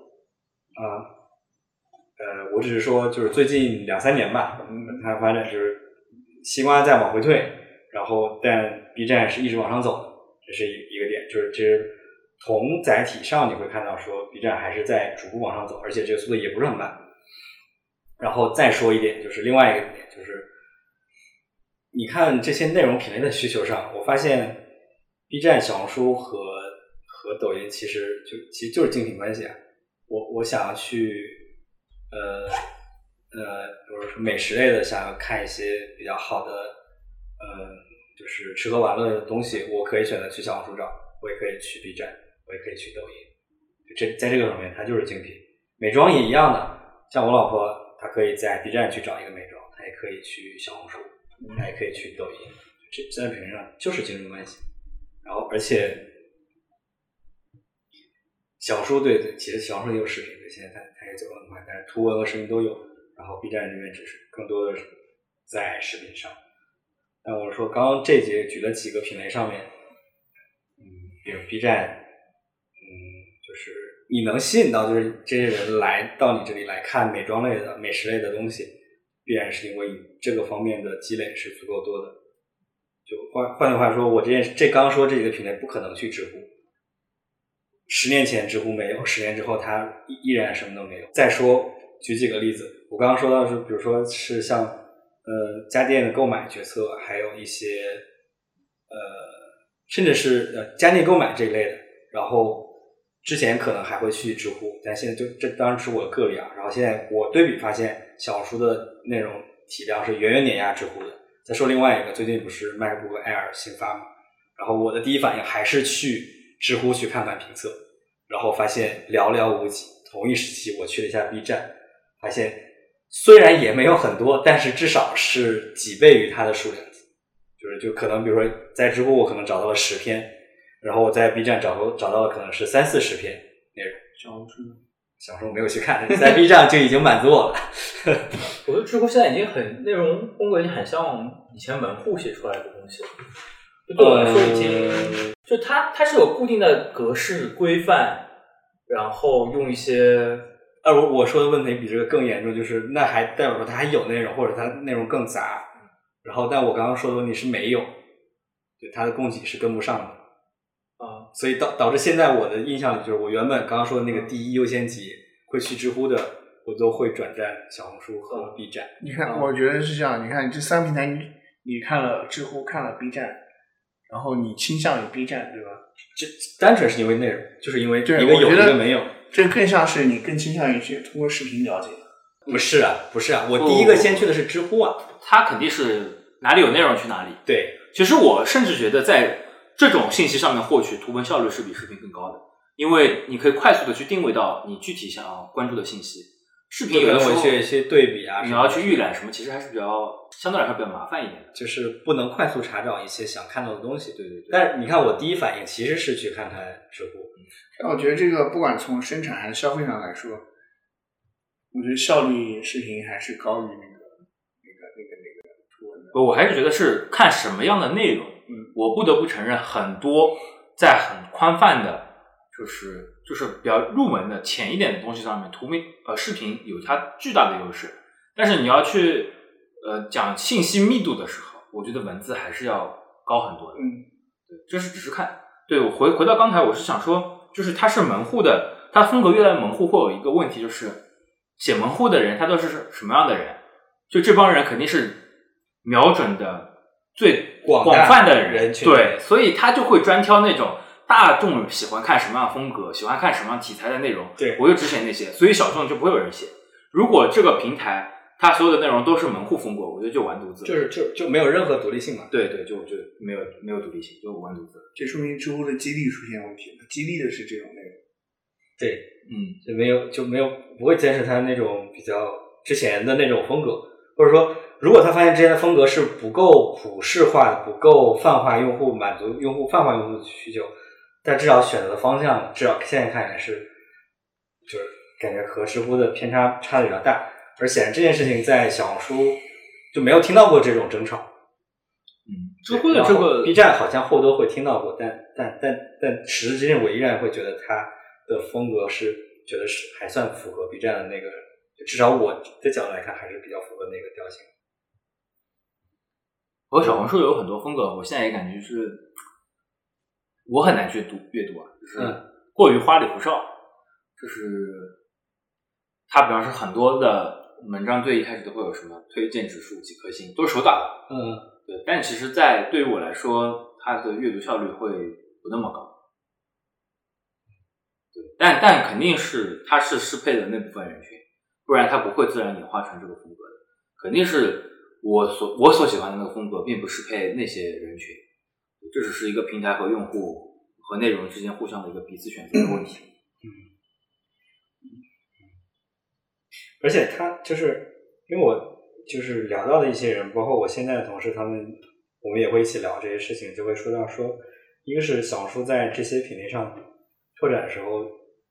B: 啊，呃，我只是说，就是最近两三年吧，嗯，它发展就是西瓜在往回退，然后但 B 站是一直往上走的，这是一一个点，就是其实。同载体上你会看到说，B 站还是在逐步往上走，而且这个速度也不是很慢。然后再说一点，就是另外一个点，就是你看这些内容品类的需求上，我发现 B 站、小红书和和抖音其实就其实就是竞品关系啊。我我想要去呃呃，比如说美食类的，想要看一些比较好的呃，就是吃喝玩乐的东西，我可以选择去小红书找，我也可以去 B 站。我也可以去抖音，这在这个方面它就是精品。美妆也一样的，像我老婆，她可以在 B 站去找一个美妆，他也可以去小红书，他也可以去抖音，这在平台上就是竞争关系。然后，而且小红书对对，其实小红书也有视频，现在它它也走得很快，但是图文和视频都有。然后 B 站这边只是更多的在视频上。但我说刚刚这节举了几个品类上面，嗯，比如 B 站。你能吸引到就是这些人来到你这里来看美妆类的、美食类的东西，必然是因为你这个方面的积累是足够多的。就换换句话说，我这件这刚说这几个品类不可能去知乎。十年前知乎没有，十年之后它依然什么都没有。再说举几个例子，我刚刚说到是，比如说是像呃家电的购买决策，还有一些呃甚至是呃家电购买这一类的，然后。之前可能还会去知乎，但现在就这当然是我的个例啊。然后现在我对比发现，小红书的内容体量是远远碾压知乎的。再说另外一个，最近不是 MacBook Air 新发吗？然后我的第一反应还是去知乎去看看评测，然后发现寥寥无几。同一时期，我去了一下 B 站，发现虽然也没有很多，但是至少是几倍于它的数量。就是就可能比如说在知乎，我可能找到了十篇。然后我在 B 站找到找到了可能是三四十篇内容，
C: 小红书，
B: 小红书没有去看，在 B 站就已经满足我了。
A: 我觉得知乎现在已经很内容风格已经很像以前门户写出来的东西了，就对我来说已经，就它它是有固定的格式规范，然后用一些，
B: 呃，我我说的问题比这个更严重，就是那还代表说它还有内容，或者它内容更杂，然后但我刚刚说的问题是没有，对它的供给是跟不上的。啊，所以导导致现在我的印象里就是，我原本刚刚说的那个第一优先级会去知乎的，我都会转战小红书和 B 站。
C: 你看，我觉得是这样。你看这三个平台，你你看了知乎，看了 B 站，然后你倾向于 B 站，对吧？
B: 这单纯是因为内容，就是因为一个有一个没有。
C: 这更像是你更倾向于去通过视频了解。
B: 不是啊，不是啊，我第一个先去的是知乎啊。
A: 它肯定是哪里有内容去哪里。
B: 对，
A: 其实我甚至觉得在。这种信息上面获取图文效率是比视频更高的，因为你可以快速的去定位到你具体想要关注的信息。视频有的时候
B: 一些对比啊，
A: 你要去预览什么，其实还是比较相对来说比较麻烦一点的，
B: 就是不能快速查找一些想看到的东西。
A: 对对对。
B: 但是你看，我第一反应其实是去看看知乎。
C: 但我觉得这个不管从生产还是消费上来说，我觉得效率视频还是高于那个那个那个那个图文的。
A: 我还是觉得是看什么样的内容。我不得不承认，很多在很宽泛的，就是就是比较入门的浅一点的东西上面，图片呃视频有它巨大的优势。但是你要去呃讲信息密度的时候，我觉得文字还是要高很多的。
C: 嗯，
A: 对，这是只是看。对我回回到刚才，我是想说，就是它是门户的，它风格越来越门户，会有一个问题，就是写门户的人，他都是什么样的人？就这帮人肯定是瞄准的最
B: 广大
A: 泛的
B: 人群
A: 对，所以他就会专挑那种大众喜欢看什么样的风格，喜欢看什么样题材的内容，
B: 对
A: 我就只写那些，所以小众就不会有人写。如果这个平台它所有的内容都是门户风格，我觉得就完犊子。
B: 就是就就没有任何独立性嘛。
A: 对对，就就没有没有独立性，就完犊子。
C: 这说明知乎的激励出现问题了，激励的是这种内容。
B: 对，
A: 嗯，
B: 就没有就没有不会坚持他那种比较之前的那种风格，或者说，如果他发现之前的风格是不够普适化的、不够泛化用户满足用户泛化用户的需求，但至少选择的方向，至少现在看来是，就是感觉和知乎的偏差差的比较大，而显然这件事情在小红书就没有听到过这种争吵。
A: 嗯，知乎的这个
B: B 站好像或多会听到过，但但但但时至今日，我依然会觉得它的风格是觉得是还算符合 B 站的那个，至少我的角度来看还是比较符合那个调性。
A: 我小红书有很多风格，我现在也感觉就是我很难去读阅读啊，就是
B: 嗯
A: 过于花里胡哨，就是它比方说很多的文章最一开始都会有什么推荐指数几颗星，都是手打的，
B: 嗯，
A: 对，但其实，在对于我来说，它的阅读效率会不那么高。对，但但肯定是它是适配的那部分人群，不然它不会自然演化成这个风格的。肯定是我所我所喜欢的那个风格，并不适配那些人群。这只是一个平台和用户和内容之间互相的一个彼此选择的问题。
B: 嗯而且他就是因为我就是聊到的一些人，包括我现在的同事，他们我们也会一起聊这些事情，就会说到说，一个是小红书在这些品类上拓展的时候，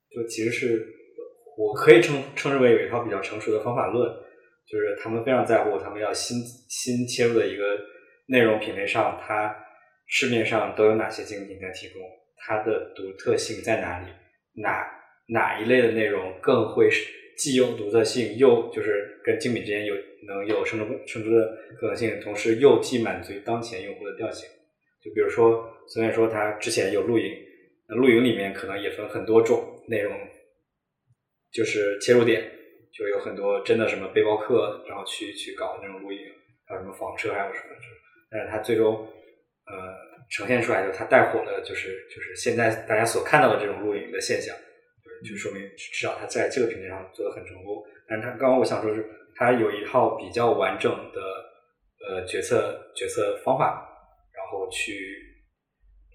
B: 就其实是我可以称称之为有一套比较成熟的方法论，就是他们非常在乎他们要新新切入的一个内容品类上，它市面上都有哪些精品在提供，它的独特性在哪里，哪哪一类的内容更会是既有独特性，又就是跟精品之间有能有生成生出的可能性，同时又既满足当前用户的调性。就比如说，虽然说它之前有露营，那露营里面可能也分很多种内容，就是切入点，就有很多真的什么背包客，然后去去搞那种露营，还有什么房车，还有什么，但是它最终呃呈现出来的，它带火的就是就是现在大家所看到的这种露营的现象。就说明至少他在这个平台上做的很成功。但是他刚刚我想说是，他有一套比较完整的呃决策决策方法，然后去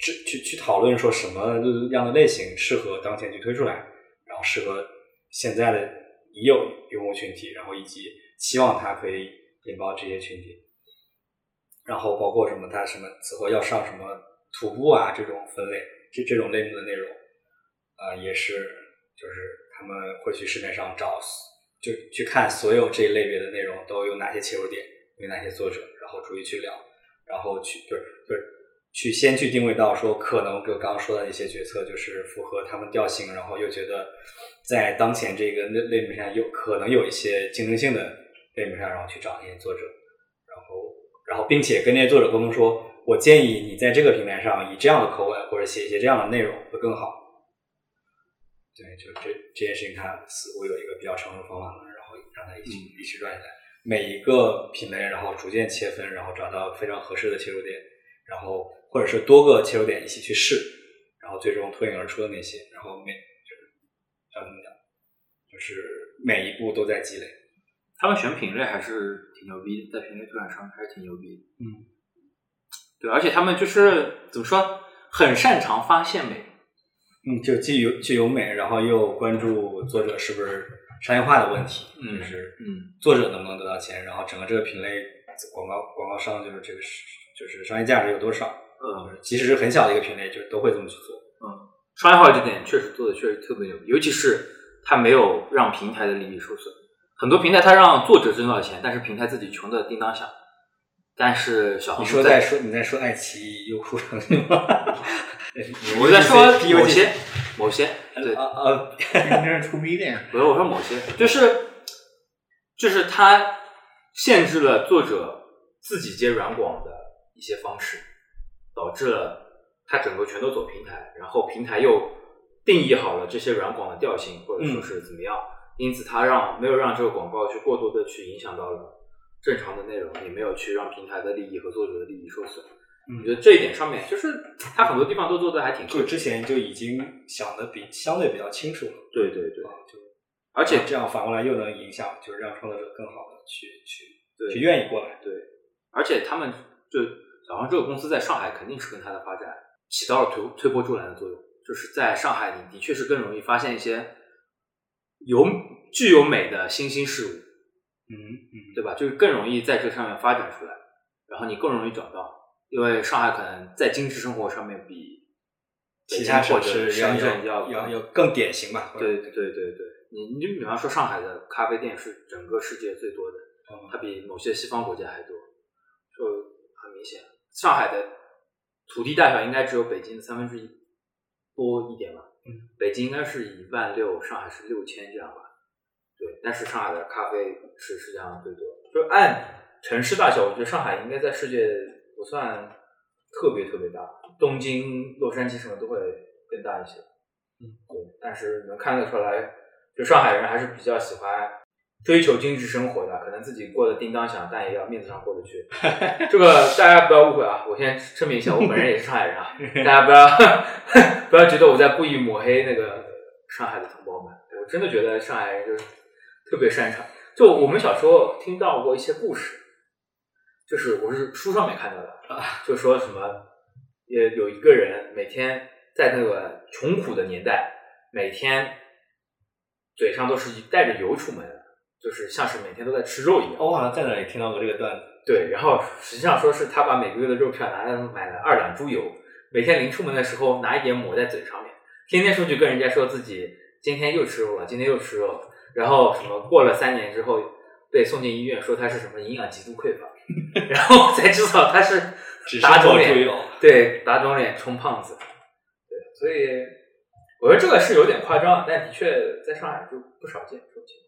B: 去去讨论说什么样的类型适合当前去推出来，然后适合现在的已有用户群体，然后以及期望它可以引爆这些群体，然后包括什么它什么此后要上什么徒步啊这种分类，这这种类目的内容，啊、也是。就是他们会去市面上找，就去看所有这一类别的内容都有哪些切入点，有哪些作者，然后逐一去聊，然后去就是就是去先去定位到说可能就刚刚说的那些决策就是符合他们调性，然后又觉得在当前这个类类目上有可能有一些竞争性的类目上，然后去找那些作者，然后然后并且跟那些作者沟通说，我建议你在这个平台上以这样的口吻或者写一些这样的内容会更好。对，就这这件事情，它似乎有一个比较成熟的方法论，然后让他一起一起转起来。每一个品类，然后逐渐切分，然后找到非常合适的切入点，然后或者是多个切入点一起去试，然后最终脱颖而出的那些，然后每就是叫怎么讲，就是每一步都在积累。
A: 他们选品类还是挺牛逼的，在品类拓展上还是挺牛逼的。
B: 嗯，
A: 对，而且他们就是怎么说，很擅长发现美。
B: 嗯，就既有既有美，然后又关注作者是不是商业化的问题，
A: 嗯
B: 就是
A: 嗯
B: 作者能不能得到钱，然后整个这个品类广告广告商就是这个是就是商业价值有多少，
A: 呃，
B: 即使是很小的一个品类，就都会这么去做。
A: 嗯商业化这点确实做的确实特别牛逼，尤其是它没有让平台的利益受损。很多平台它让作者挣到钱，但是平台自己穷的叮当响。但是小红
B: 你
A: 书在
B: 说在说你在说爱奇艺、优酷上对吗？
A: 我在说某些某些对
B: 啊啊，
C: 你这是 to B 店，
A: 不是我说某些，就是就是它限制了作者自己接软广的一些方式，导致了它整个全都走平台，然后平台又定义好了这些软广的调性，或者说是怎么样，因此它让没有让这个广告去过多的去影响到了正常的内容，也没有去让平台的利益和作者的利益受损。
B: 嗯
A: 我觉得这一点上面，就是它很多地方都做的还挺
B: 就之前就已经想的比相对比较清楚了，
A: 对对对，
B: 就
A: 而且
B: 这样反过来又能影响，就是让创作者更好的去去
A: 对
B: 去愿意过来。
A: 对，而且他们就小黄这个公司在上海肯定是跟它的发展起到了推推波助澜的作用。就是在上海，你的确是更容易发现一些有具有美的新兴事物，
B: 嗯嗯，
A: 对吧？就是更容易在这上面发展出来，然后你更容易找到，因为上海可能在精致生活上面比
B: 其他
A: 或
B: 城
A: 者
B: 市要
A: 深圳
B: 要要要更典型吧？
A: 对对对对，你你就比方说上海的咖啡店是整个世界最多的，
B: 嗯
A: 它比某些西方国家还多，就很明显。上海的土地大小应该只有北京的三分之一多一点吧，
B: 嗯，
A: 北京应该是一万六，上海是六千这样吧，对。但是上海的咖啡是世界上最多，就按城市大小，我觉得上海应该在世界不算特别特别大，东京、洛杉矶什么都会更大一些。
B: 嗯，
A: 对，但是能看得出来，就上海人还是比较喜欢追求精致生活的，可能自己过得叮当响，但也要面子上过得去。这个大家不要误会啊，我先声明一下，我本人也是上海人啊，大家不要 不要觉得我在故意抹黑那个上海的同胞们，我真的觉得上海人就是特别擅长。就我们小时候听到过一些故事，就是我是书上面看到的，就说什么也有一个人每天在那个穷苦的年代，每天嘴上都是带着油出门的，就是像是每天都在吃肉一样。
B: 我好像在哪里听到过这个段子。
A: 对，然后实际上说是他把每个月的肉票拿来买了二两猪油，每天临出门的时候拿一点抹在嘴上面，天天出去跟人家说自己今天又吃肉了，今天又吃肉了，然后什么过了三年之后被送进医院，说他是什么营养极度匮乏，然后才知道他是
B: 只
A: 打肿脸，对，打肿脸充胖子，对，所以我觉得这个是有点夸张，但的确在上海就不少见这种情况，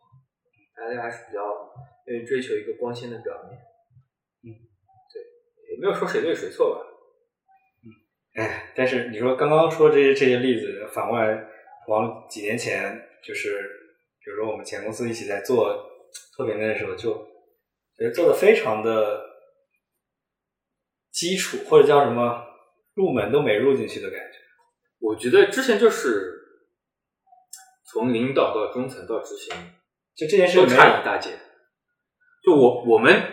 A: 大家还是比较愿意追求一个光鲜的表面。
B: 嗯，
A: 对，也没有说谁对谁错吧。
B: 嗯哎，但是你说刚刚说这些这些例子，反过来往几年前，就是比如说我们前公司一起在做特别的时候，就觉得做的非常的基础，或者叫什么入门都没入进去的感觉。
A: 我觉得之前就是从领导到中层到执行，
B: 就这件事
A: 都
B: 没有
A: 差一大截。就我我们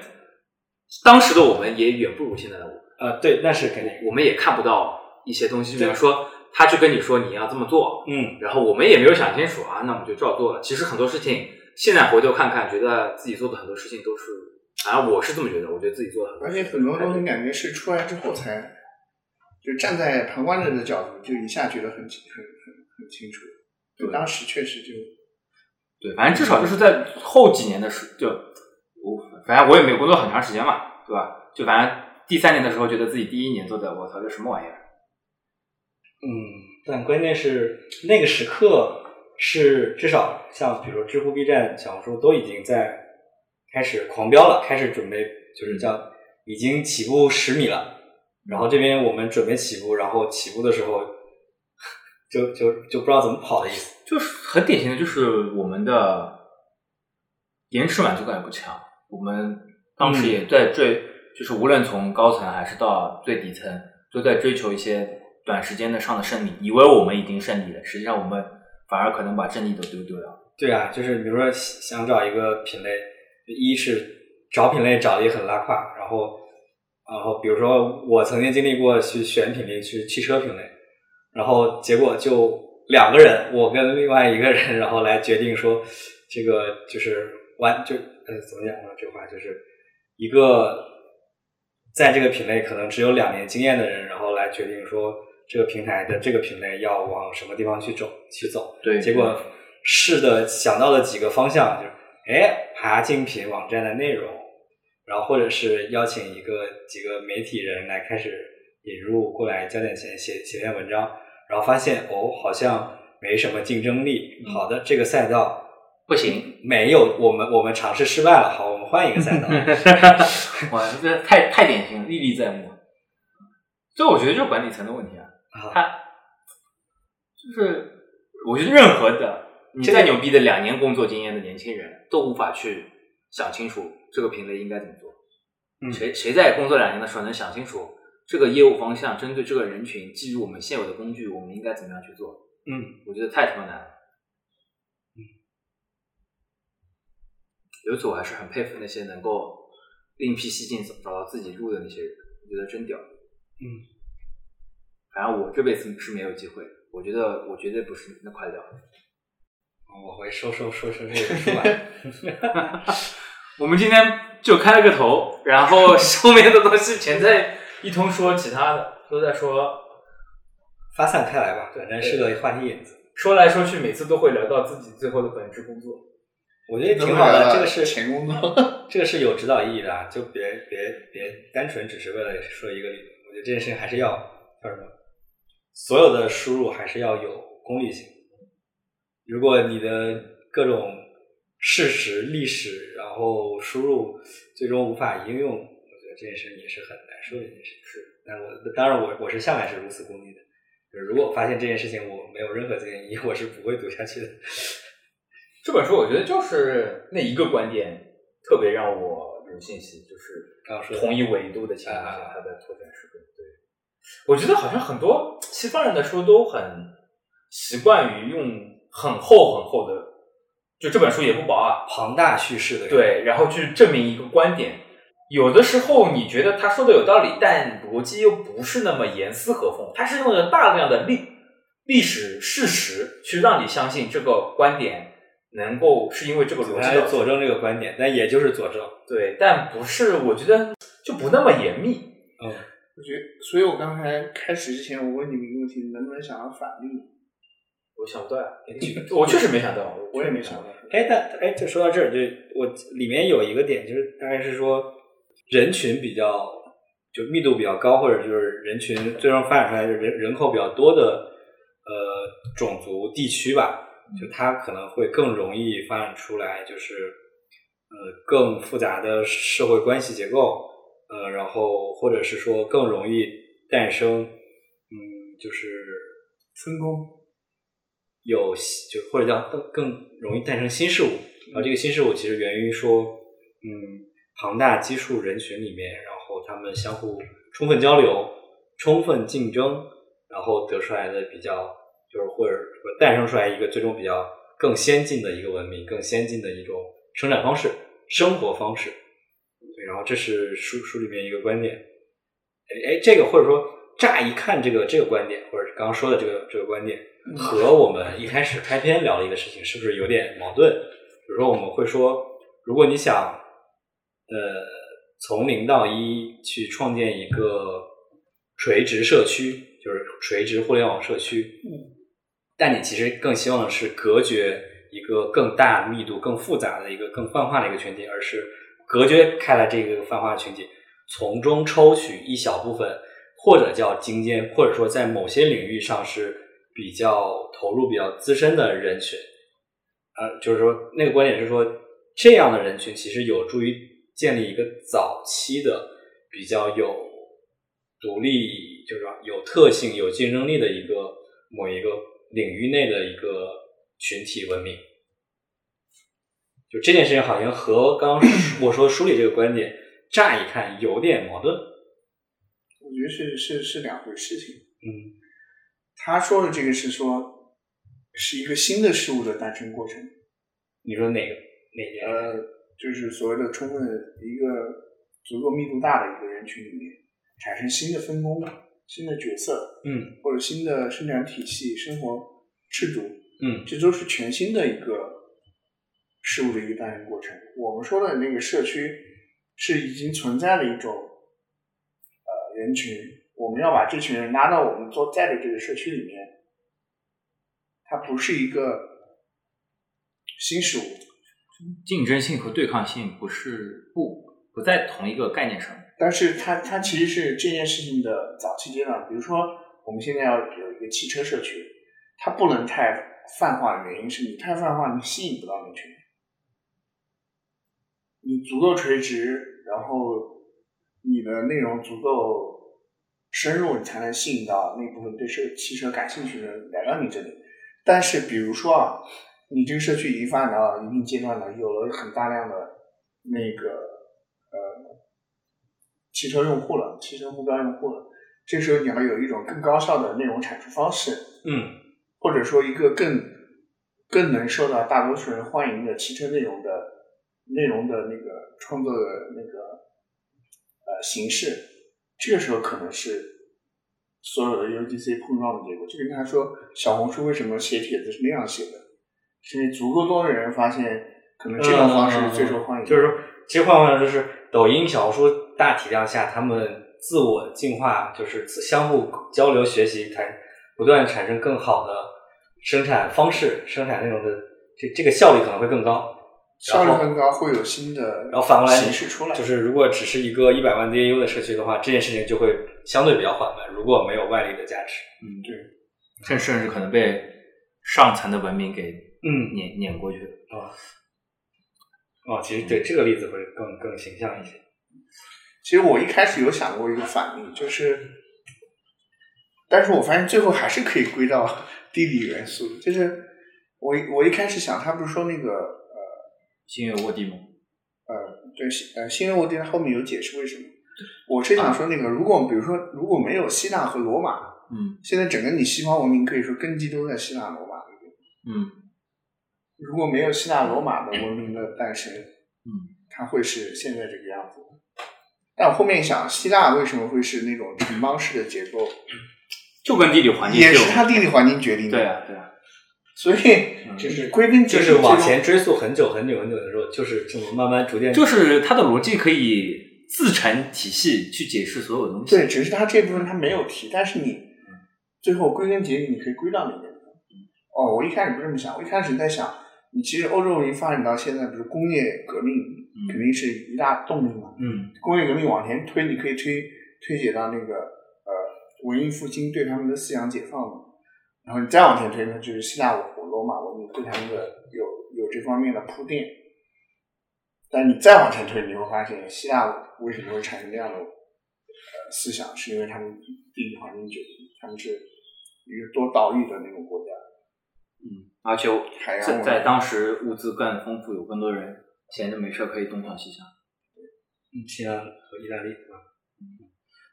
A: 当时的我们也远不如现在的我们。
B: 呃，对，那是肯定，
A: 我们也看不到一些东西，比如说他去跟你说你要这么做，
B: 嗯，
A: 然后我们也没有想清楚啊，那我们就照做了。其实很多事情现在回头看看，觉得自己做的很多事情都是，反正我是这么觉得，我觉得自己做的很多
C: 而，且很多东西感觉是出来之后才，就站在旁观者的角度，就一下觉得很清很很很清楚。就当时确实就
A: 对，反正至少就是在后几年的时，就我反正我也没有工作很长时间嘛，对吧？就反正第三年的时候，觉得自己第一年做的，我操，这什么玩意儿？
B: 嗯，但关键是那个时刻是至少像比如说知乎、B 站、小红书都已经在开始狂飙了，开始准备就是叫已经起步十米了。然后这边我们准备起步，然后起步的时候 就就就不知道怎么跑的意思。
A: 就是很典型的，就是我们的延迟满足感不强。我们当时也在追，就是无论从高层还是到最底层，都在追求一些短时间的上的胜利，以为我们已经胜利了，实际上我们反而可能把胜利都丢丢了。
B: 对啊，就是比如说想找一个品类，一是找品类找的也很拉胯，然后然后比如说我曾经经历过去选品类去汽车品类，然后结果就两个人，我跟另外一个人，然后来决定说这个就是完就呃怎么讲呢？这话就是一个在这个品类可能只有两年经验的人，然后来决定说这个平台的这个品类要往什么地方去走去走。
A: 对
B: 结果试的想到了几个方向，就是哎爬竞品网站的内容，然后或者是邀请一个几个媒体人来开始引入过来交点钱写写篇文章，然后发现哦好像没什么竞争力。好的，这个赛道
A: 不行，
B: 没有，我们我们尝试失败了，好，我们换一个赛道。
A: 哇，这太太典型了，历历在目。这我觉得就是管理层的问题啊，
B: 啊
A: 他就是我觉得任何的你再牛逼的两年工作经验的年轻人都无法去想清楚这个品类应该怎么做。
B: 嗯
A: 谁谁在工作两年的时候能想清楚这个业务方向，针对这个人群，基于我们现有的工具，我们应该怎么样去做？
B: 嗯，
A: 我觉得太他妈难了。嗯，由此我还是很佩服那些能够另辟蹊径找到自己路的那些人，我觉得真屌。
B: 嗯，
A: 反正我这辈子是没有机会，我觉得我绝对不是那块料。
B: 我会收收说说这个出来。
A: 我们今天就开了个头，然后 后面的东西全在一通说其他的，都在说
B: 发散开来吧，反正是个话题引子。
A: 说来说去，每次都会聊到自己最后的本职工作。
B: 我觉得挺好的，这个是
C: 前工作。
B: 这个是有指导意义的啊，就别别别单纯只是为了说一个理论。我觉得这件事情还是要叫什么？所有的输入还是要有功利性。如果你的各种事实、历史，然后输入最终无法应用，这件事情也是很难受的一件事。是，但我当然我我是向来是如此功利的。就是如果发现这件事情我没有任何建议，我是不会读下去的。
A: 这本书我觉得就是那一个观点特别让我有信心，就是
B: 刚刚说
A: 同一维度的情况
B: 啊
A: 下，它的拓展是更对。我觉得好像很多西方人的书都很习惯于用很厚很厚的，就这本书也不薄啊，
B: 庞大叙事的，
A: 对，然后去证明一个观点。有的时候你觉得他说的有道理，但逻辑又不是那么严丝合缝，他是用了大量的历历史事实去让你相信这个观点能够是因为这个逻辑导致
B: 来佐证这个观点，但也就是佐证。
A: 对，但不是，我觉得就不那么严密。
B: 嗯，
C: 我觉得，所以我刚才开始之前，我问你们一个问题，你能不能想到反例？
A: 我想不到呀，我确实没想到，
C: 我也没想到。
B: 哎，但哎，就说到这儿，就我里面有一个点，就是大概是说人群比较就密度比较高，或者就是人群最终发展出来的人人口比较多的呃种族地区吧，就它可能会更容易发展出来，就是呃更复杂的社会关系结构，呃，然后或者是说更容易诞生，嗯，就是
C: 分工，
B: 有就或者叫更更容易诞生新事物，然后这个新事物其实源于说，嗯，庞大基数人群里面，然后他们相互充分交流、充分竞争，然后得出来的比较就是或者诞生出来一个最终比较更先进的一个文明、更先进的一种生产方式、生活方式。对，然后这是书书里面一个观点。哎哎，这个或者说乍一看这个这个观点，或者是刚刚说的这个这个观点，和我们一开始开篇聊的一个事情是不是有点矛盾？比如说，我们会说，如果你想，呃，从零到一去创建一个垂直社区，就是垂直互联网社区，
C: 嗯，
B: 但你其实更希望的是隔绝一个更大密度、更复杂的一个更泛化的一个群体，而是隔绝开来这个泛化的群体，从中抽取一小部分，或者叫精尖，或者说在某些领域上是比较投入、比较资深的人群。呃，就是说那个观点是说，这样的人群其实有助于建立一个早期的比较有独立，就是说有特性、有竞争力的一个某一个领域内的一个群体文明。就这件事情好像和刚刚我说梳理这个观点，乍一看有点矛盾。
C: 我觉得是是是两回事情。
B: 嗯
C: 他说的这个是说，是一个新的事物的诞生过程，
B: 你说哪个哪年？
C: 呃，就是所谓的充分一个足够密度大的一个人群里面，产生新的分工、新的角色，
B: 嗯
C: 或者新的生产体系、生活制度，
B: 嗯
C: 这都是全新的一个事物的一个诞生过程。我们说的那个社区是已经存在的一种呃人群，我们要把这群人拉到我们所在的这个社区里面，它不是一个新事物。
A: 竞争性和对抗性不是不不在同一个概念上。
C: 但是它它其实是这件事情的早期阶段，比如说我们现在要有一个汽车社区，它不能太泛化的原因是你太泛化，你吸引不到那群人。你足够垂直，然后你的内容足够深入，你才能吸引到那部分对车汽车感兴趣的人来到你这里。但是，比如说啊，你这个社区已经发展到一定阶段了，有了很大量的那个呃汽车用户了，汽车目标用户了，这时候你要有一种更高效的内容产出方式，
B: 嗯
C: 或者说一个更更能受到大多数人欢迎的汽车内容的内容的那个创作的那个呃形式，这个时候可能是所有的 UGC 碰撞的结果。就跟他说，小红书为什么写帖子是那样写的，是足够多的人发现，可能这种方式最受欢迎的。
B: 就是说，其实换换就是抖音、小红书大体量下，他们自我进化，就是相互交流学习，产不断产生更好的生产方式、生产内容的这这个效率可能会更高。
C: 效率更高，会有新的
B: 然后反过来
C: 形式出来，
B: 就是如果只是一个一百万 DAU 的社区的话，这件事情就会相对比较缓慢。如果没有外力的加持，
A: 嗯，对，甚甚至可能被上层的文明给
B: 嗯
A: 碾碾过去。
B: 啊，哦，其实对这个例子会更更形象一些。
C: 其实我一开始有想过一个反例，就是，但是我发现最后还是可以归到 地理元素。就是我我一开始想，他不是说那个呃
A: 星月卧地吗？
C: 呃，对，呃，新月卧地它后面有解释为什么。我是想说那个，如果比如说如果没有希腊和罗马，
A: 嗯
C: 现在整个你西方文明可以说根基都在希腊罗马里面。
A: 嗯
C: 如果没有希腊罗马的文明的诞生，
A: 嗯，
C: 它会是现在这个样子。但我后面想，希腊为什么会是那种城邦式的结构？
A: 就跟地理环境
C: 也
A: 有
C: 是它地理环境决定的。
A: 对啊对啊，
C: 所以
A: 嗯
C: 就是归根结底，
B: 就是往前追溯很久很久很久的时候，就是这么慢慢逐渐
A: 就是它的逻辑可以自成体系去解释所有东西。
C: 对，只是它这部分它没有提，但是你最后归根结底，你可以归到那个地方。哦，我一开始不这么想，我一开始在想，你其实欧洲文明发展到现在，不是工业革命肯定是一大动力嘛？
A: 嗯
C: 工业革命往前推，你可以推推解到那个呃文艺复兴对他们的思想解放嘛。然后你再往前推呢，就是希腊罗马文明对他们的有有这方面的铺垫。但你再往前推，你会发现希腊为什么会产生这样的呃思想，是因为他们地理环境决定，他们是一个多岛屿的那种国家，
A: 嗯，而且在在当时物资更丰富，有更多人闲着没事可以东想西想。
B: 嗯，希腊和意大利对吧？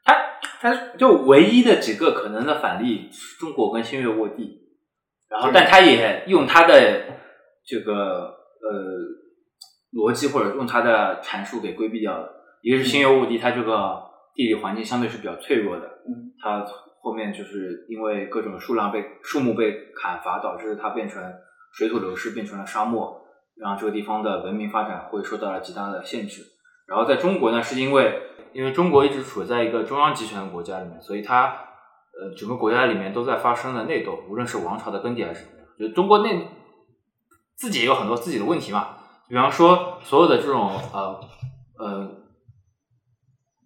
A: 它它就唯一的几个可能的反例，中国跟新月卧地，然后但他也用他的这个呃逻辑或者用他的阐述给规避掉了。一个是新月卧地，它这个地理环境相对是比较脆弱的，
C: 嗯，
A: 它后面就是因为各种数量被树木被砍伐，导致它变成水土流失，变成了沙漠，让这个地方的文明发展会受到了极大的限制。然后在中国呢，是因为因为中国一直处在一个中央集权的国家里面，所以它呃整个国家里面都在发生的内斗，无论是王朝的更迭还是什么，就中国内自己也有很多自己的问题嘛。比方说，所有的这种呃呃，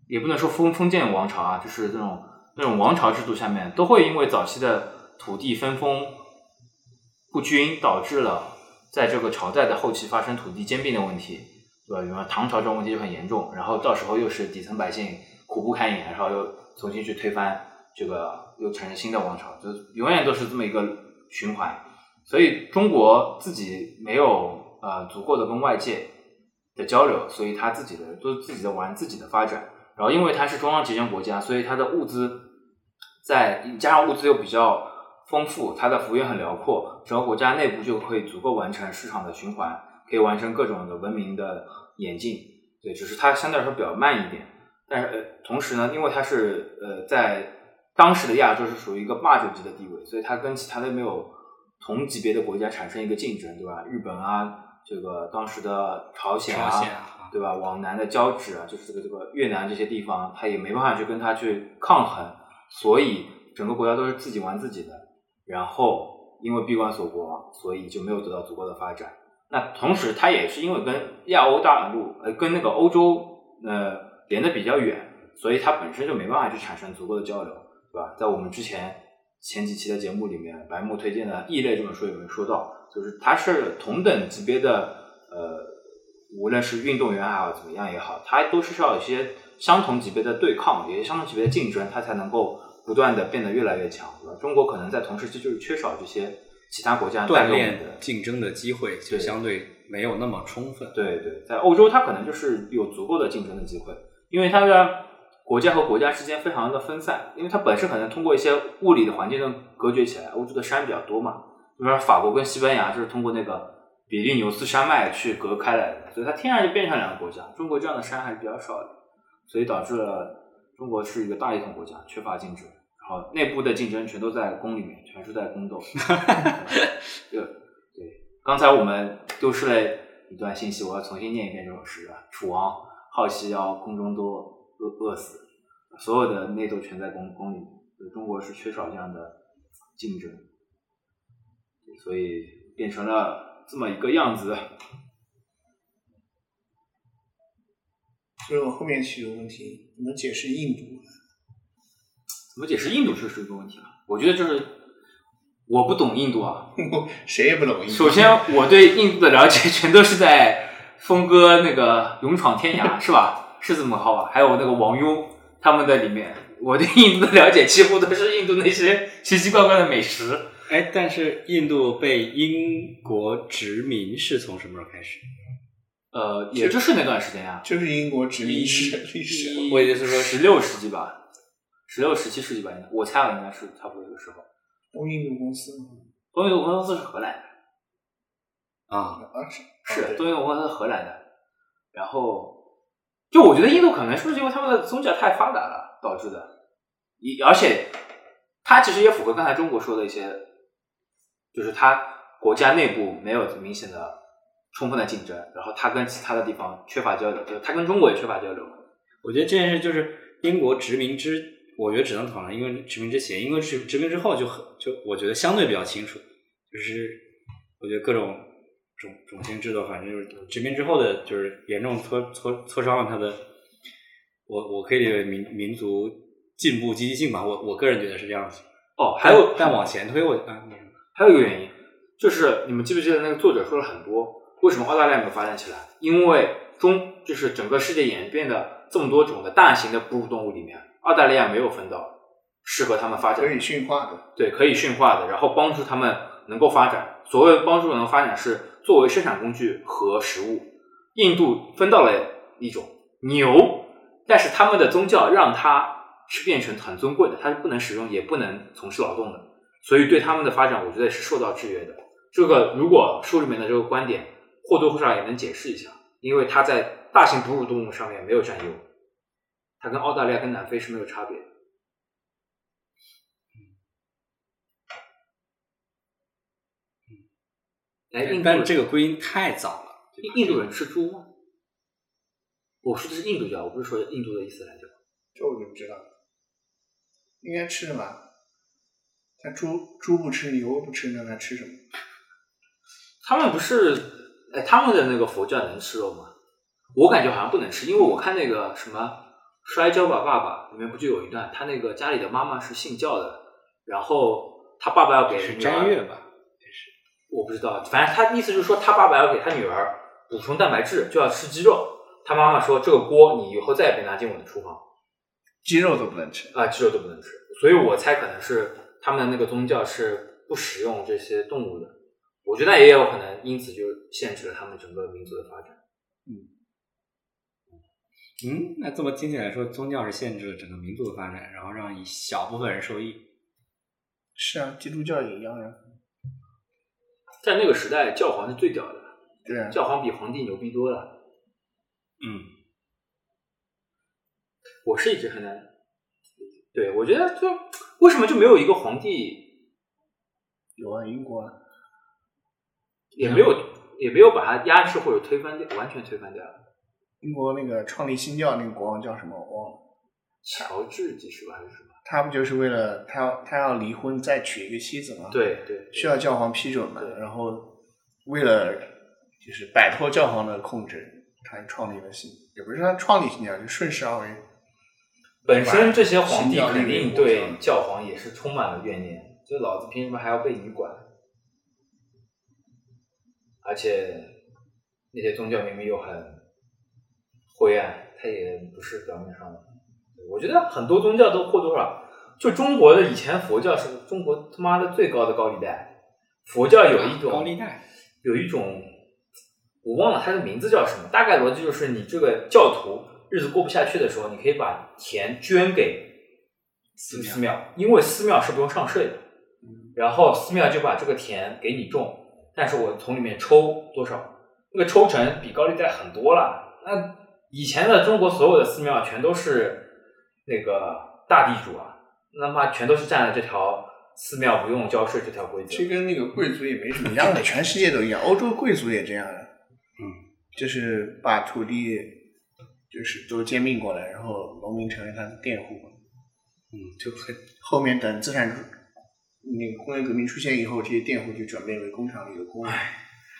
A: 也不能说封封建王朝啊，就是这种那种王朝制度下面，都会因为早期的土地分封不均，导致了在这个朝代的后期发生土地兼并的问题。对吧？比方唐朝这种问题就很严重，然后到时候又是底层百姓苦不堪言，然后又重新去推翻这个，又产生新的王朝，就永远都是这么一个循环。所以中国自己没有呃足够的跟外界的交流，所以他自己的都自己在玩自己的发展。然后因为它是中央集权国家，所以它的物资在加上物资又比较丰富，它的幅员很辽阔，整个国家内部就可以足够完成市场的循环。可以完成各种的文明的演进，对，只是它相对来说比较慢一点。但是呃，同时呢，因为它是呃在当时的亚洲是属于一个霸主级的地位，所以它跟其他的没有同级别的国家产生一个竞争，对吧？日本啊，这个当时的朝鲜啊，
B: 朝鲜啊
A: 对吧？往南的交趾啊，就是这个这个越南这些地方，它也没办法去跟它去抗衡，所以整个国家都是自己玩自己的。然后因为闭关锁国，所以就没有得到足够的发展。那同时，它也是因为跟亚欧大陆呃跟那个欧洲呃连的比较远，所以它本身就没办法去产生足够的交流，对吧？在我们之前前几期的节目里面，白木推荐的《异类》这本书有没有说到，就是它是同等级别的，呃，无论是运动员也好，怎么样也好，它都是需要一些相同级别的对抗，有些相同级别的竞争，它才能够不断的变得越来越强。对吧中国可能在同时期就是缺少这些其他国家
B: 锻炼
A: 的
B: 竞争的机会就相对没有那么充分。
A: 对对，在欧洲它可能就是有足够的竞争的机会，因为它的国家和国家之间非常的分散，因为它本身可能通过一些物理的环境的隔绝起来，欧洲的山比较多嘛，比如说法国跟西班牙就是通过那个比利牛斯山脉去隔开来的，所以它天然就变成两个国家。中国这样的山还是比较少的，所以导致了中国是一个大一统国家，缺乏竞争，然后内部的竞争全都在宫里面，全是在宫斗。对对，刚才我们丢失了一段信息，我要重新念一遍这首诗啊：楚王好细腰，宫中多饿饿死，所有的内斗全在宫宫里面。中国是缺少这样的竞争，所以变成了这么一个样子。
C: 所以我后面提的问题，怎么解释印度？
A: 怎么解释印度这是一个问题啊？我觉得就是我不懂印度啊。
C: 谁也不懂印度。
A: 首先，我对印度的了解全都是在峰哥那个勇闯天涯，是吧？是这么好吧？还有那个王庸他们的里面，我对印度的了解几乎都是印度那些奇奇怪怪的美食。
B: 哎，但是印度被英国殖民是从什么时候开始？
A: 呃，也就是那段时间啊，
C: 就是英国殖民史历史。
A: 我也就是说十六世纪吧，十六、十七世纪吧，应该我猜啊，应该是差不多这个时候。
C: 东印度公司
A: 东印度公司是荷兰的，
B: 啊，
C: 啊是
A: 是东印度公司是荷兰的。然后，就我觉得印度可能是不是因为他们的宗教太发达了导致的，一而且它其实也符合刚才中国说的一些，就是它国家内部没有明显的充分的竞争，然后它跟其他的地方缺乏交流，就是它跟中国也缺乏交流。
B: 我觉得这件事就是英国殖民之，我觉得只能讨论因为殖民之前，因为殖殖民之后就很就我觉得相对比较清楚，就是我觉得各种种种姓制度，反正就是殖民之后的，就是严重挫挫挫伤了他的，我我可以理解为民民族进步积极性吧，我我个人觉得是这样子。
A: 哦，还有
B: 但往前推我啊，
A: 还有一个原因，就是你们记不记得那个作者说了很多，为什么澳大利亚没有发展起来？因为中就是整个世界演变的这么多种的大型的哺乳动物里面，澳大利亚没有分到适合它们发展
C: 可以驯化的。
A: 对，可以驯化的，然后帮助它们能够发展。所谓帮助能发展，是作为生产工具和食物。印度分到了一种牛，但是他们的宗教让它是变成很尊贵的，它是不能使用，也不能从事劳动的，所以对他们的发展，我觉得是受到制约的。这个如果书里面的这个观点或多或少也能解释一下，因为它在大型哺乳动物上面没有占优，它跟澳大利亚跟南非是没有差别的。哎，印度
B: 但是这个归因太早了。
A: 印印度人吃猪吗？我说的是印度教，我不是说印度的伊斯兰教。
C: 这我就不知道，应该吃的吧？他猪猪不吃，牛不吃，那他吃什么？
A: 他们不是，哎，他们的那个佛教能吃肉吗？我感觉好像不能吃，因为我看那个什么《摔跤吧，爸爸》里面不就有一段，他那个家里的妈妈是信教的，然后他爸爸要给
B: 是
A: 女儿
B: 斋月吧？
A: 我不知道，反正他意思就是说，他爸爸要给他女儿补充蛋白质，就要吃鸡肉。他妈妈说：“这个锅你以后再也别拿进我的厨房
C: 鸡肉都不能吃。
A: 啊，鸡肉都不能吃。”所以我猜可能是他们的那个宗教是不食用这些动物的。我觉得也有可能因此就限制了他们整个民族的发展。
B: 嗯嗯，那这么听起来说，宗教是限制了整个民族的发展，然后让一小部分人受益。
C: 是啊，基督教也一样呀。
A: 在那个时代，教皇是最屌的，
C: 对啊，
A: 教皇比皇帝牛逼多了。
B: 嗯，
A: 我是一直很难，对我觉得就为什么就没有一个皇帝
C: 有啊，英国啊，
A: 也没有也没有把它压制或者推翻掉，完全推翻掉。
C: 英国那个创立新教那个国王叫什么？我忘了。
A: 乔治几世吧还是什么？
C: 他不就是为了他他要离婚再娶一个妻子吗？，
A: 对对，
C: 需要教皇批准嘛。然后为了就是摆脱教皇的控制，他创立了新，也不是他创立新教，就顺势而为，
A: 本身这些皇帝肯定对教皇也是充满了怨念，就老子凭什么还要被你管？而且那些宗教明明又很灰暗，它也不是表面上的。我觉得很多宗教都或多或少，就中国的以前佛教是中国他妈的最高的高利贷，佛教有一种
B: 高利贷，
A: 有一种我忘了它的名字叫什么，大概逻辑就是你这个教徒日子过不下去的时候，你可以把钱捐给
B: 寺庙
A: 寺庙，因为寺庙是不用上税的，然后寺庙就把这个田给你种，但是我从里面抽多少，那个抽成比高利贷很多了。那以前的中国所有的寺庙全都是那个大地主啊，那么全都是占了这条寺庙不用交税这条规则。
C: 这跟那个贵族也没什么一样的，全世界都一样，欧洲贵族也这样的，
B: 嗯，
C: 就是把土地就是都兼并过来，然后农民成为他的佃户，
B: 嗯，就很
C: 后面等资产那个工业革命出现以后，这些佃户就转变为工厂里的工人。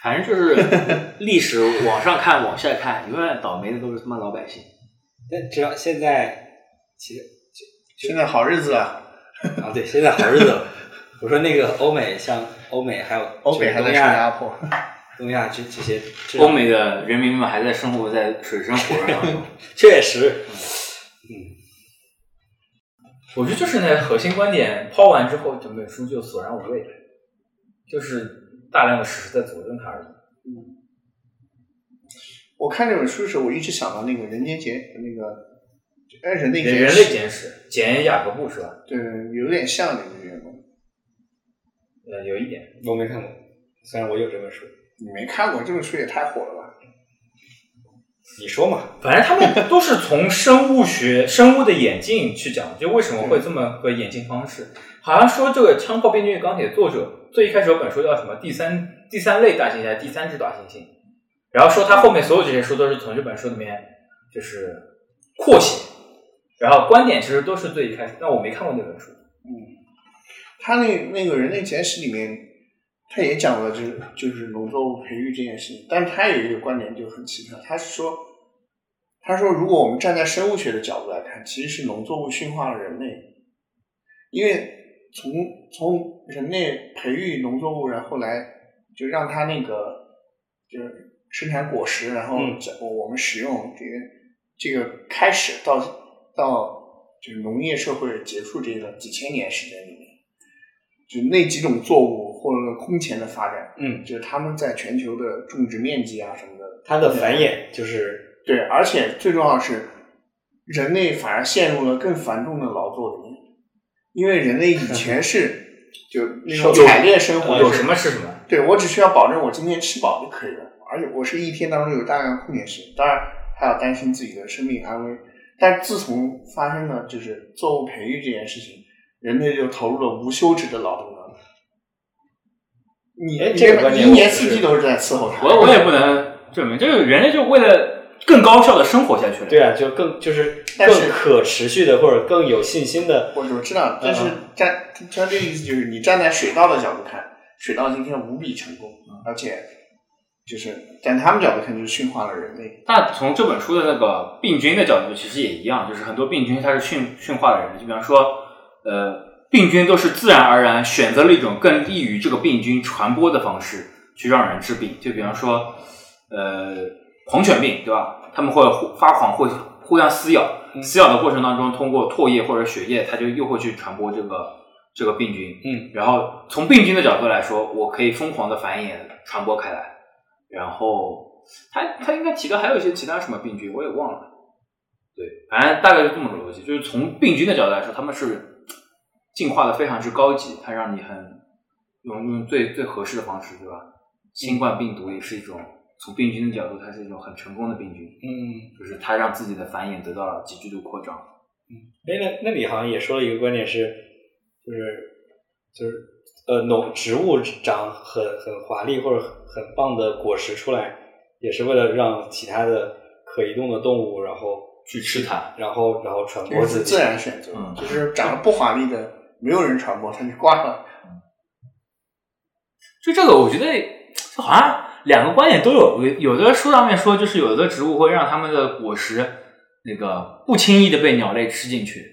A: 反正就是 历史往上看，往下看，永远倒霉的都是他妈老百姓。
B: 但只要现在其实
C: 现在好日子了，
B: 啊，对，现在好日子了。我说那个欧美，像欧美还有
C: 欧美还在受压迫。
B: 东亚这这些
A: 欧美的人民们还在生活在水深火热当中。
B: 确实，
A: 我觉得就是那核心观点抛完之后，整本书就索然无味了，就是大量的史实在佐证它而已。
C: 嗯我看这本书的时候，我一直想到那个《人间简》那个，哎，人类
A: 人人类
C: 简史，
A: 简雅各布是吧？
C: 对，有点像那个人物。
A: 呃，有一点。
B: 我没看过，虽然我有这本书。
C: 你没看过这本书也太火了吧？
B: 你说嘛？
A: 反正他们都是从生物学、生物的演进去讲，就为什么会这么个演进方式。好像说这个《枪炮、病菌与钢铁》作者最一开始有本书叫什么？第三第三类大猩猩还是第三只大猩猩？然后说他后面所有这些书都是从这本书里面就是扩写，然后观点其实都是最一开始。但我没看过那本书。
C: 嗯他那那个人类简史里面，他也讲了，就是就是农作物培育这件事情，但是他有一个观点就很奇特，他是说，他说如果我们站在生物学的角度来看，其实是农作物驯化了人类，因为从从人类培育农作物，然后来就让它那个就是生产果实，然后我们使用这个这个开始到到就是农业社会结束这个几千年时间里面。就那几种作物获得了空前的发展，
B: 嗯，
C: 就是他们在全球的种植面积啊什么的，
B: 它的繁衍就是
C: 对，而且最重要的是，人类反而陷入了更繁重的劳作里面，因为人类以前 是就那种
A: 有
C: 采猎生活
A: 有什么是什么？
C: 对我只需要保证我今天吃饱就可以了，而且我是一天当中有大量空闲时间，当然还要担心自己的生命安危。但自从发生了就是作物培育这件事情，人类就投入了无休止的劳动当中。你
B: 这个
C: 一年四季都是在伺候它。
A: 我我也不能证明，就是人类就为了更高效的生活下去了。
B: 对啊，就更就是更可持续的或者更有信心的。
C: 我我知道，但是
B: 嗯
C: 站他这个意思就是，你站在水稻的角度看，水稻今天无比成功，而且就是在他们角度看，就是驯化了人类。
A: 那从这本书的那个病菌的角度，其实也一样，就是很多病菌它是驯驯化了人，就比方说，呃，病菌都是自然而然选择了一种更利于这个病菌传播的方式去让人治病，就比方说，呃，狂犬病，对吧？他们会发狂，会互相撕咬，
B: 嗯
A: 撕咬的过程当中，通过唾液或者血液，它就又会去传播这个这个病菌。
B: 嗯，
A: 然后从病菌的角度来说，我可以疯狂的繁衍传播开来。然后他他应该提到还有一些其他什么病菌，我也忘了。对，反正大概是这么个逻辑，就是从病菌的角度来说，他们是进化的非常之高级，它让你很用用最最合适的方式，对吧？新冠病毒也是一种从病菌的角度，它是一种很成功的病菌，
B: 嗯，
A: 就是它让自己的繁衍得到了急剧的扩张。
B: 哎，那那你好像也说了一个观点是，就是就是呃，农植物长很很华丽或者很很棒的果实出来，也是为了让其他的可移动的动物，然后
A: 去吃它，
B: 然后然后传播自己。
C: 自然选择，
A: 嗯
C: 就是长得不华丽的，没有人传播，他就挂了。
A: 就这个，我觉得这好像两个观点都有。有有的书上面说，就是有的植物会让它们的果实那个不轻易的被鸟类吃进去，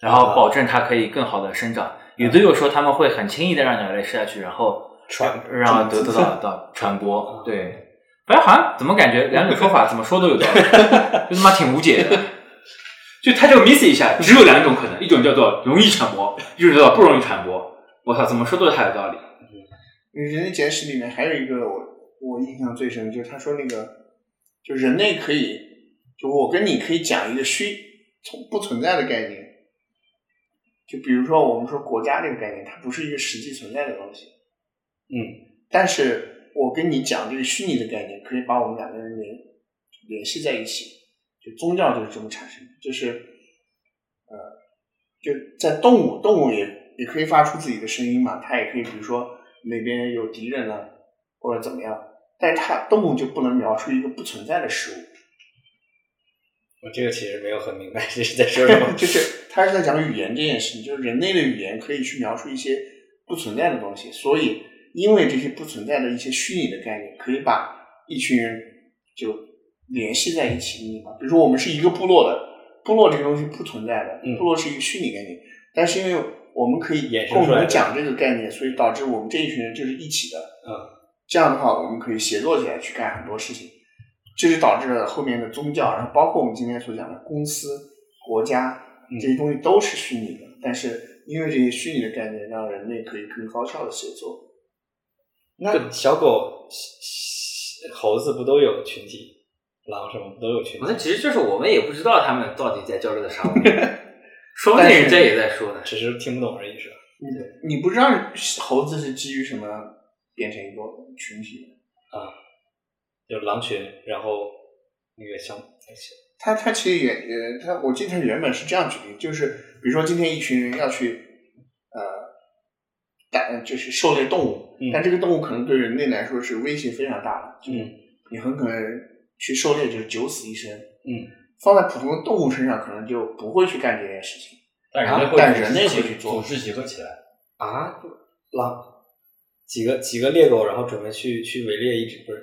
A: 然后保证它可以更好的生长。有的又说他们会很轻易的让鸟类吃下去，然后
B: 传
A: 让得得到到传播。对，反正好像怎么感觉两种说法怎么说都有道理，就他妈挺无解的。就它就 miss 一下，只有两种可能，一种叫做容易传播，一种叫做不容易传播。我操，怎么说都是他有道理。
C: 人类简史里面还有一个我我印象最深，就是他说那个，就人类可以，就我跟你可以讲一个虚从不存在的概念，就比如说我们说国家这个概念，它不是一个实际存在的东西，
B: 嗯，
C: 但是我跟你讲这个虚拟的概念，可以把我们两个人联联系在一起。就宗教就是这么产生的，就是呃，就在动物，动物也也可以发出自己的声音嘛，它也可以，比如说哪边有敌人了或者怎么样，但是它动物就不能描述一个不存在的事物。
B: 我这个其实没有很明白这是在说什么，
C: 就是他是在讲语言这件事情，就是人类的语言可以去描述一些不存在的东西，所以因为这些不存在的一些虚拟的概念，可以把一群人就联系在一起，你吗？比如说我们是一个部落的，部落这个东西不存在的，
B: 嗯
C: 部落是一个虚拟概念，但是因为我们可以
B: 衍生出来的
C: 共同讲这个概念，所以导致我们这一群人就是一起的。
B: 嗯，
C: 这样的话，我们可以协作起来去干很多事情，这就导致了后面的宗教，然后包括我们今天所讲的公司、国家
B: 嗯
C: 这些东西都是虚拟的，但是因为这些虚拟的概念，让人类可以更高效的协作。
B: 那小狗、猴子不都有群体？狼什么都有群体？
A: 那其实就是我们也不知道他们到底在交流的啥 说不定人家也在说呢。
B: 只是听不懂而已，是吧？
C: 你你不知道猴子是基于什么变成一个群体的？
B: 有狼群，然后那个像
C: 它它其实也也它，我记得它原本是这样举例，就是比如说今天一群人要去呃打就是狩猎动物，
B: 嗯
C: 但这个动物可能对人类来说是威胁非常大的，就是
B: 嗯
C: 你很可能去狩猎就是九死一生，
B: 嗯，
C: 放在普通的动物身上可能就不会去干这件事情，
A: 但
C: 人类会但人类会去做
A: 组织集合起来。
B: 啊，狼几个几个猎狗，然后准备去去围猎一只不是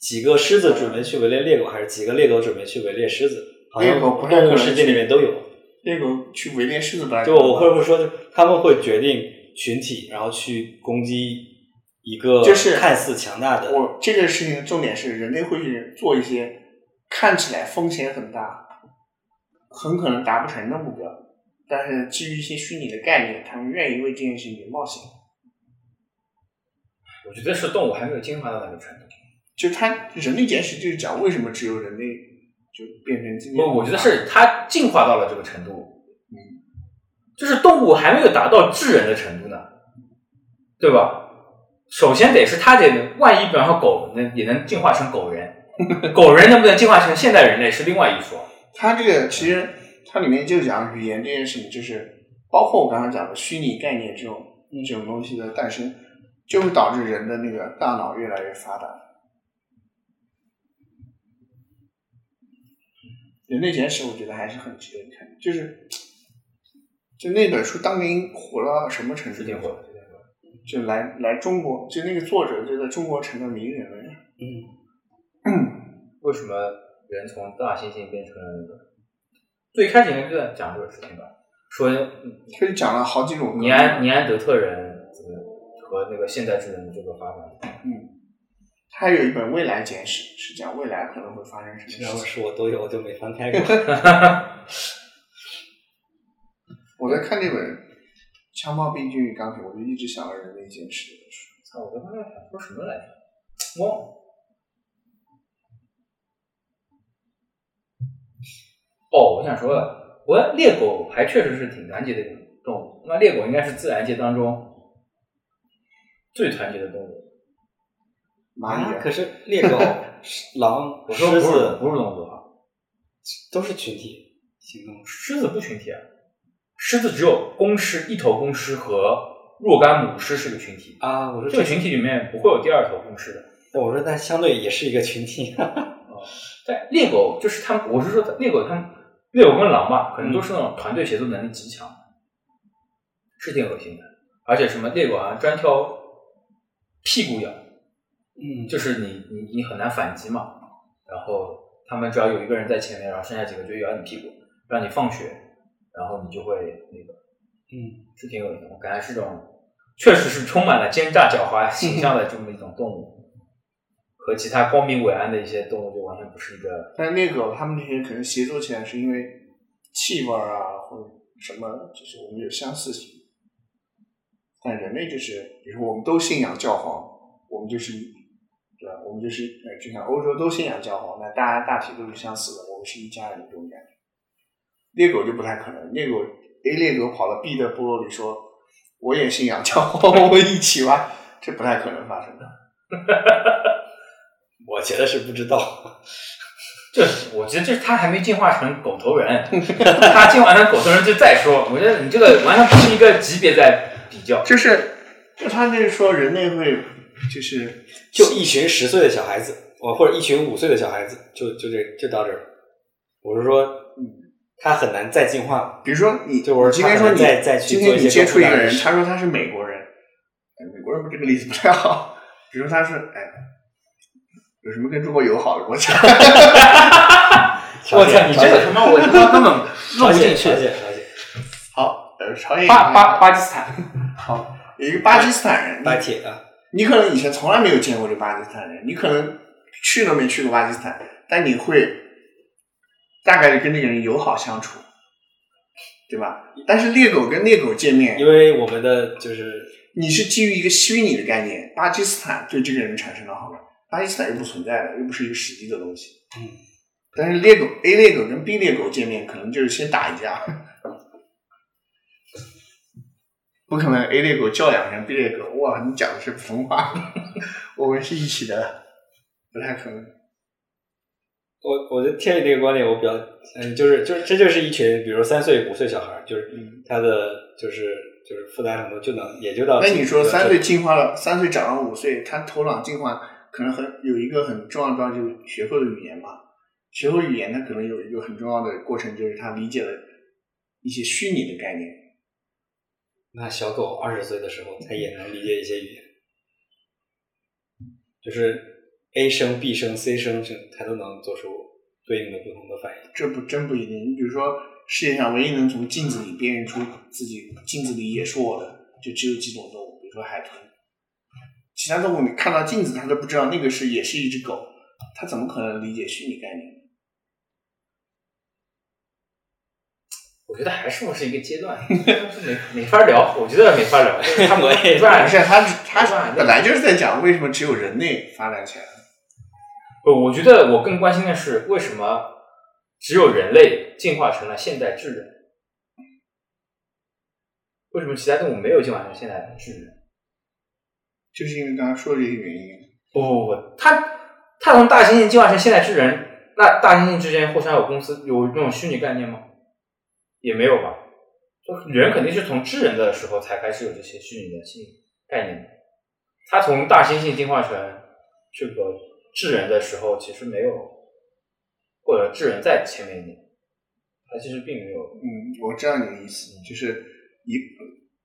B: 几个狮子准备去围猎猎狗，还是几个猎狗准备去围猎狮子？
C: 猎狗不太可能
B: 动物世界里面都有。
C: 猎狗去围猎狮子本来
B: 就我会不会说，就他们会决定群体，然后去攻击一个
C: 就是
B: 看似强大的，
C: 我这个事情的重点是，人类会去做一些看起来风险很大、很可能达不成的目标，但是基于一些虚拟的概念，他们愿意为这件事情冒险。
A: 我觉得是动物还没有进化到那个程度。
C: 就它人类简史就是讲为什么只有人类就变成今天。
A: 不，我觉得是它进化到了这个程度，嗯，就是动物还没有达到智人的程度呢，对吧？首先得是它得，万一比方说狗能也能进化成狗人，狗人能不能进化成现代人类是另外一说。
C: 它这个其实它里面就讲语言这件事情，就是包括我刚刚讲的虚拟概念这种这种东西的诞生，就会导致人的那个大脑越来越发达。人类简史我觉得还是很值得一看，就是就那本书当年火到什么程度？
A: 火的，
C: 就来来中国，就那个作者就在中国成了名人了呀。
B: 嗯，
A: 为什么人从大猩猩变成了那个？最开始应该就在讲这个事情吧，说
C: 他就讲了好几种
A: 尼安尼安德特人和那个现代智能的这个发展。
C: 嗯，他有一本《未来简史》，是讲未来可能会发生什
B: 这两本
C: 么事情。
B: 书我都有，我就没翻开过。
C: 我在看那本《枪炮、病菌与钢铁》，我就一直想着人类简史这本书。
A: 操，我刚才想说什么来着？忘了。哦，我想说了，我猎狗还确实是挺团结的一种动物。那猎狗应该是自然界当中最团结的动物。
C: 蚂蚁、
B: 啊，可是 猎狗、狼、狮子
A: 不是动物啊，
B: 都是群体行动。
A: 狮子不群体啊，狮子只有公狮一头公狮和若干母狮是个群体。
B: 啊，我说
A: 这个群体里面不会有第二头公狮的。
B: 我说那相对也是一个群体。
A: 但猎狗就是他们，我是说猎狗他们，猎狗跟狼吧，可能都是那种团队协作能力极强，是挺恶心的。而且什么猎狗啊，专挑屁股咬，
B: 嗯，
A: 就是你你你很难反击嘛。然后他们只要有一个人在前面，然后剩下几个就咬你屁股，让你放血，然后你就会那个，
B: 嗯，
A: 是挺恶心的。我感觉是这种，确实是充满了奸诈狡猾 形象的这么一种动物，和其他光明伟岸的一些动物就完全不是一个。
C: 但是猎狗他们这些可能协作起来是因为气味啊，或者什么，就是我们有相似性。但人类就是，比如我们都信仰教皇，我们就是，对吧？我们就是，呃，就像欧洲都信仰教皇，那大家大体都是相似的，我们是一家人这种感觉。猎狗就不太可能，猎狗 A 猎狗跑到 B 的部落里说，我也信仰教皇，我们一起玩，这不太可能发生的。
B: 我觉得是不知道。
A: 这我觉得这他还没进化成狗头人，他进化成狗头人就再说。我觉得你这个完全不是一个级别在比较。
C: 就是，就他那说人类会，就是
B: 就一群十岁的小孩子，我或者一群五岁的小孩子，就就这就到这儿。我是说，嗯，他很难再进化。
C: 比如说你，
B: 就我
C: 你今天说你
B: 再再去
C: 今天你接触一个人，他说他是美国人，哎美国人不这个例子不太好。比如说他是哎，有什么跟中国友好的国家？
A: 我操，你这个他妈我他妈根本录
B: 朝鲜，
A: 不进去
C: 好，呃，朝鲜
A: 巴巴巴基斯坦，
C: 好，有一个巴基斯坦人，
B: 巴铁啊，
C: 你可能以前从来没有见过这巴基斯坦人，你可能去都没去过巴基斯坦，但你会大概率跟这个人友好相处，对吧？但是猎狗跟猎狗见面，
B: 因为我们的就是
C: 你是基于一个虚拟的概念，巴基斯坦对这个人产生了好感，巴基斯坦又不存在的，又不是一个实际的东西。
B: 嗯，
C: 但是猎狗 A 猎狗跟 B 猎狗见面，可能就是先打一架，不可能 A 猎狗教养成 B 猎狗，哇，你讲的是普通话，我们是一起的，不太可能。
B: 我我的天宇这个观点，我比较嗯，就是就是这就是一群，比如三岁五岁小孩儿，就是
C: 嗯
B: 他的就是就是负担很多就能也就到。
C: 那你说三岁进化了，三岁长到五岁，他头脑进化可能很有一个很重要的就是学会了语言嘛。学会语言，他可能有一个很重要的过程，就是他理解了一些虚拟的概念。
B: 那小狗二十岁的时候，它也能理解一些语言，就是 A 声、B 声、C 声，它都能做出对应的不同的反应。
C: 这不真不一定。你比如说，世界上唯一能从镜子里辨认出自己镜子里也是我的，就只有几种动物，比如说海豚。其他动物你看到镜子，它都不知道那个是也是一只狗，它怎么可能理解虚拟概念？
A: 我觉得还是不是一个阶段，没没法聊，我觉得没法聊。他
B: 我也
A: 不
C: 是他，
A: 没
C: 他
A: 办法
C: 本来就是在讲为什么只有人类发展起来了。
A: 不，我觉得我更关心的是为什么只有人类进化成了现代智人？为什么其他动物没有进化成现代智人？
C: 就是因为刚刚说的这些原因。
A: 不不不，它它从大猩猩进化成现代智人，那大猩猩之间互相有公司有那种虚拟概念吗？也没有吧。就人肯定是从智人的时候才开始有这些虚拟的心理概念的。它从大猩猩进化成这个智人的时候，其实没有，或者智人在前面一点，他其实并没有。
C: 嗯，我知道你的意思，就是一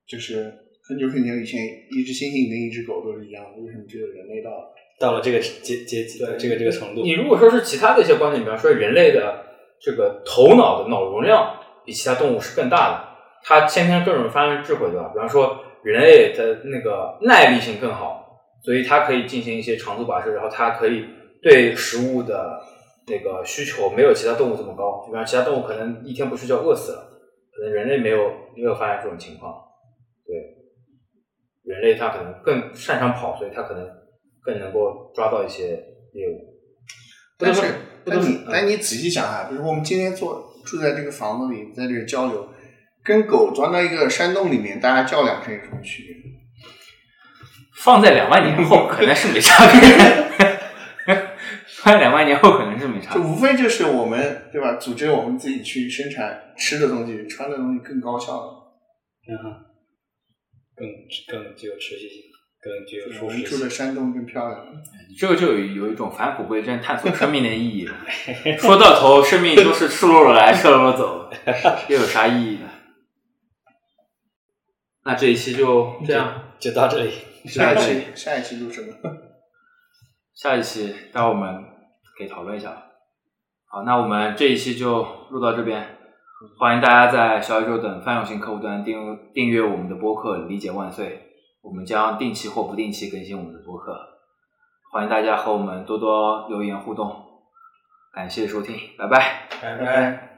C: 就是很久很久以前，一只猩猩跟一只狗都是一样的，为什么只有人类到了？
B: 到了这个阶阶级，
A: 对
B: 这个这个程度，
A: 你如果说是其他的一些观点，比方说人类的这个头脑的脑容量比其他动物是更大的，它先天更容易发生智慧，对吧？比方说人类的那个耐力性更好，所以它可以进行一些长途跋涉，然后它可以对食物的那个需求没有其他动物这么高。比方其他动物可能一天不睡觉饿死了，可能人类没有没有发现这种情况。对，人类它可能更擅长跑，所以它可能更能够抓到一些猎物。
C: 但是但你但你仔细想啊，比如说我们今天坐住在这个房子里，在这里交流，跟狗钻到一个山洞里面，大家叫两声有什么区别？
A: 放在两万年后可能是没差别，放在两万年后可能是没差别。
C: 就无非就是我们对吧？组织我们自己去生产吃的东西、穿的东西更高效了。
B: 嗯哼，更更具有持续性，更具有
C: 我
B: 舒适性
C: 们住的。山洞更漂亮。
A: 这个就有有一种返璞归真、探索生命的意义了。说到头，生命都是赤裸裸来，赤裸裸走，又有啥意义呢？那这一期就这样，
B: 就到这里。
C: 下一期下一期录什么？
A: 下一期待会儿我们可以讨论一下。好，那我们这一期就录到这边，欢迎大家在小宇宙等泛用型客户端订订阅我们的播客《理解万岁》，我们将定期或不定期更新我们的播客，欢迎大家和我们多多留言互动，感谢收听，拜拜。
B: 拜
C: 拜拜。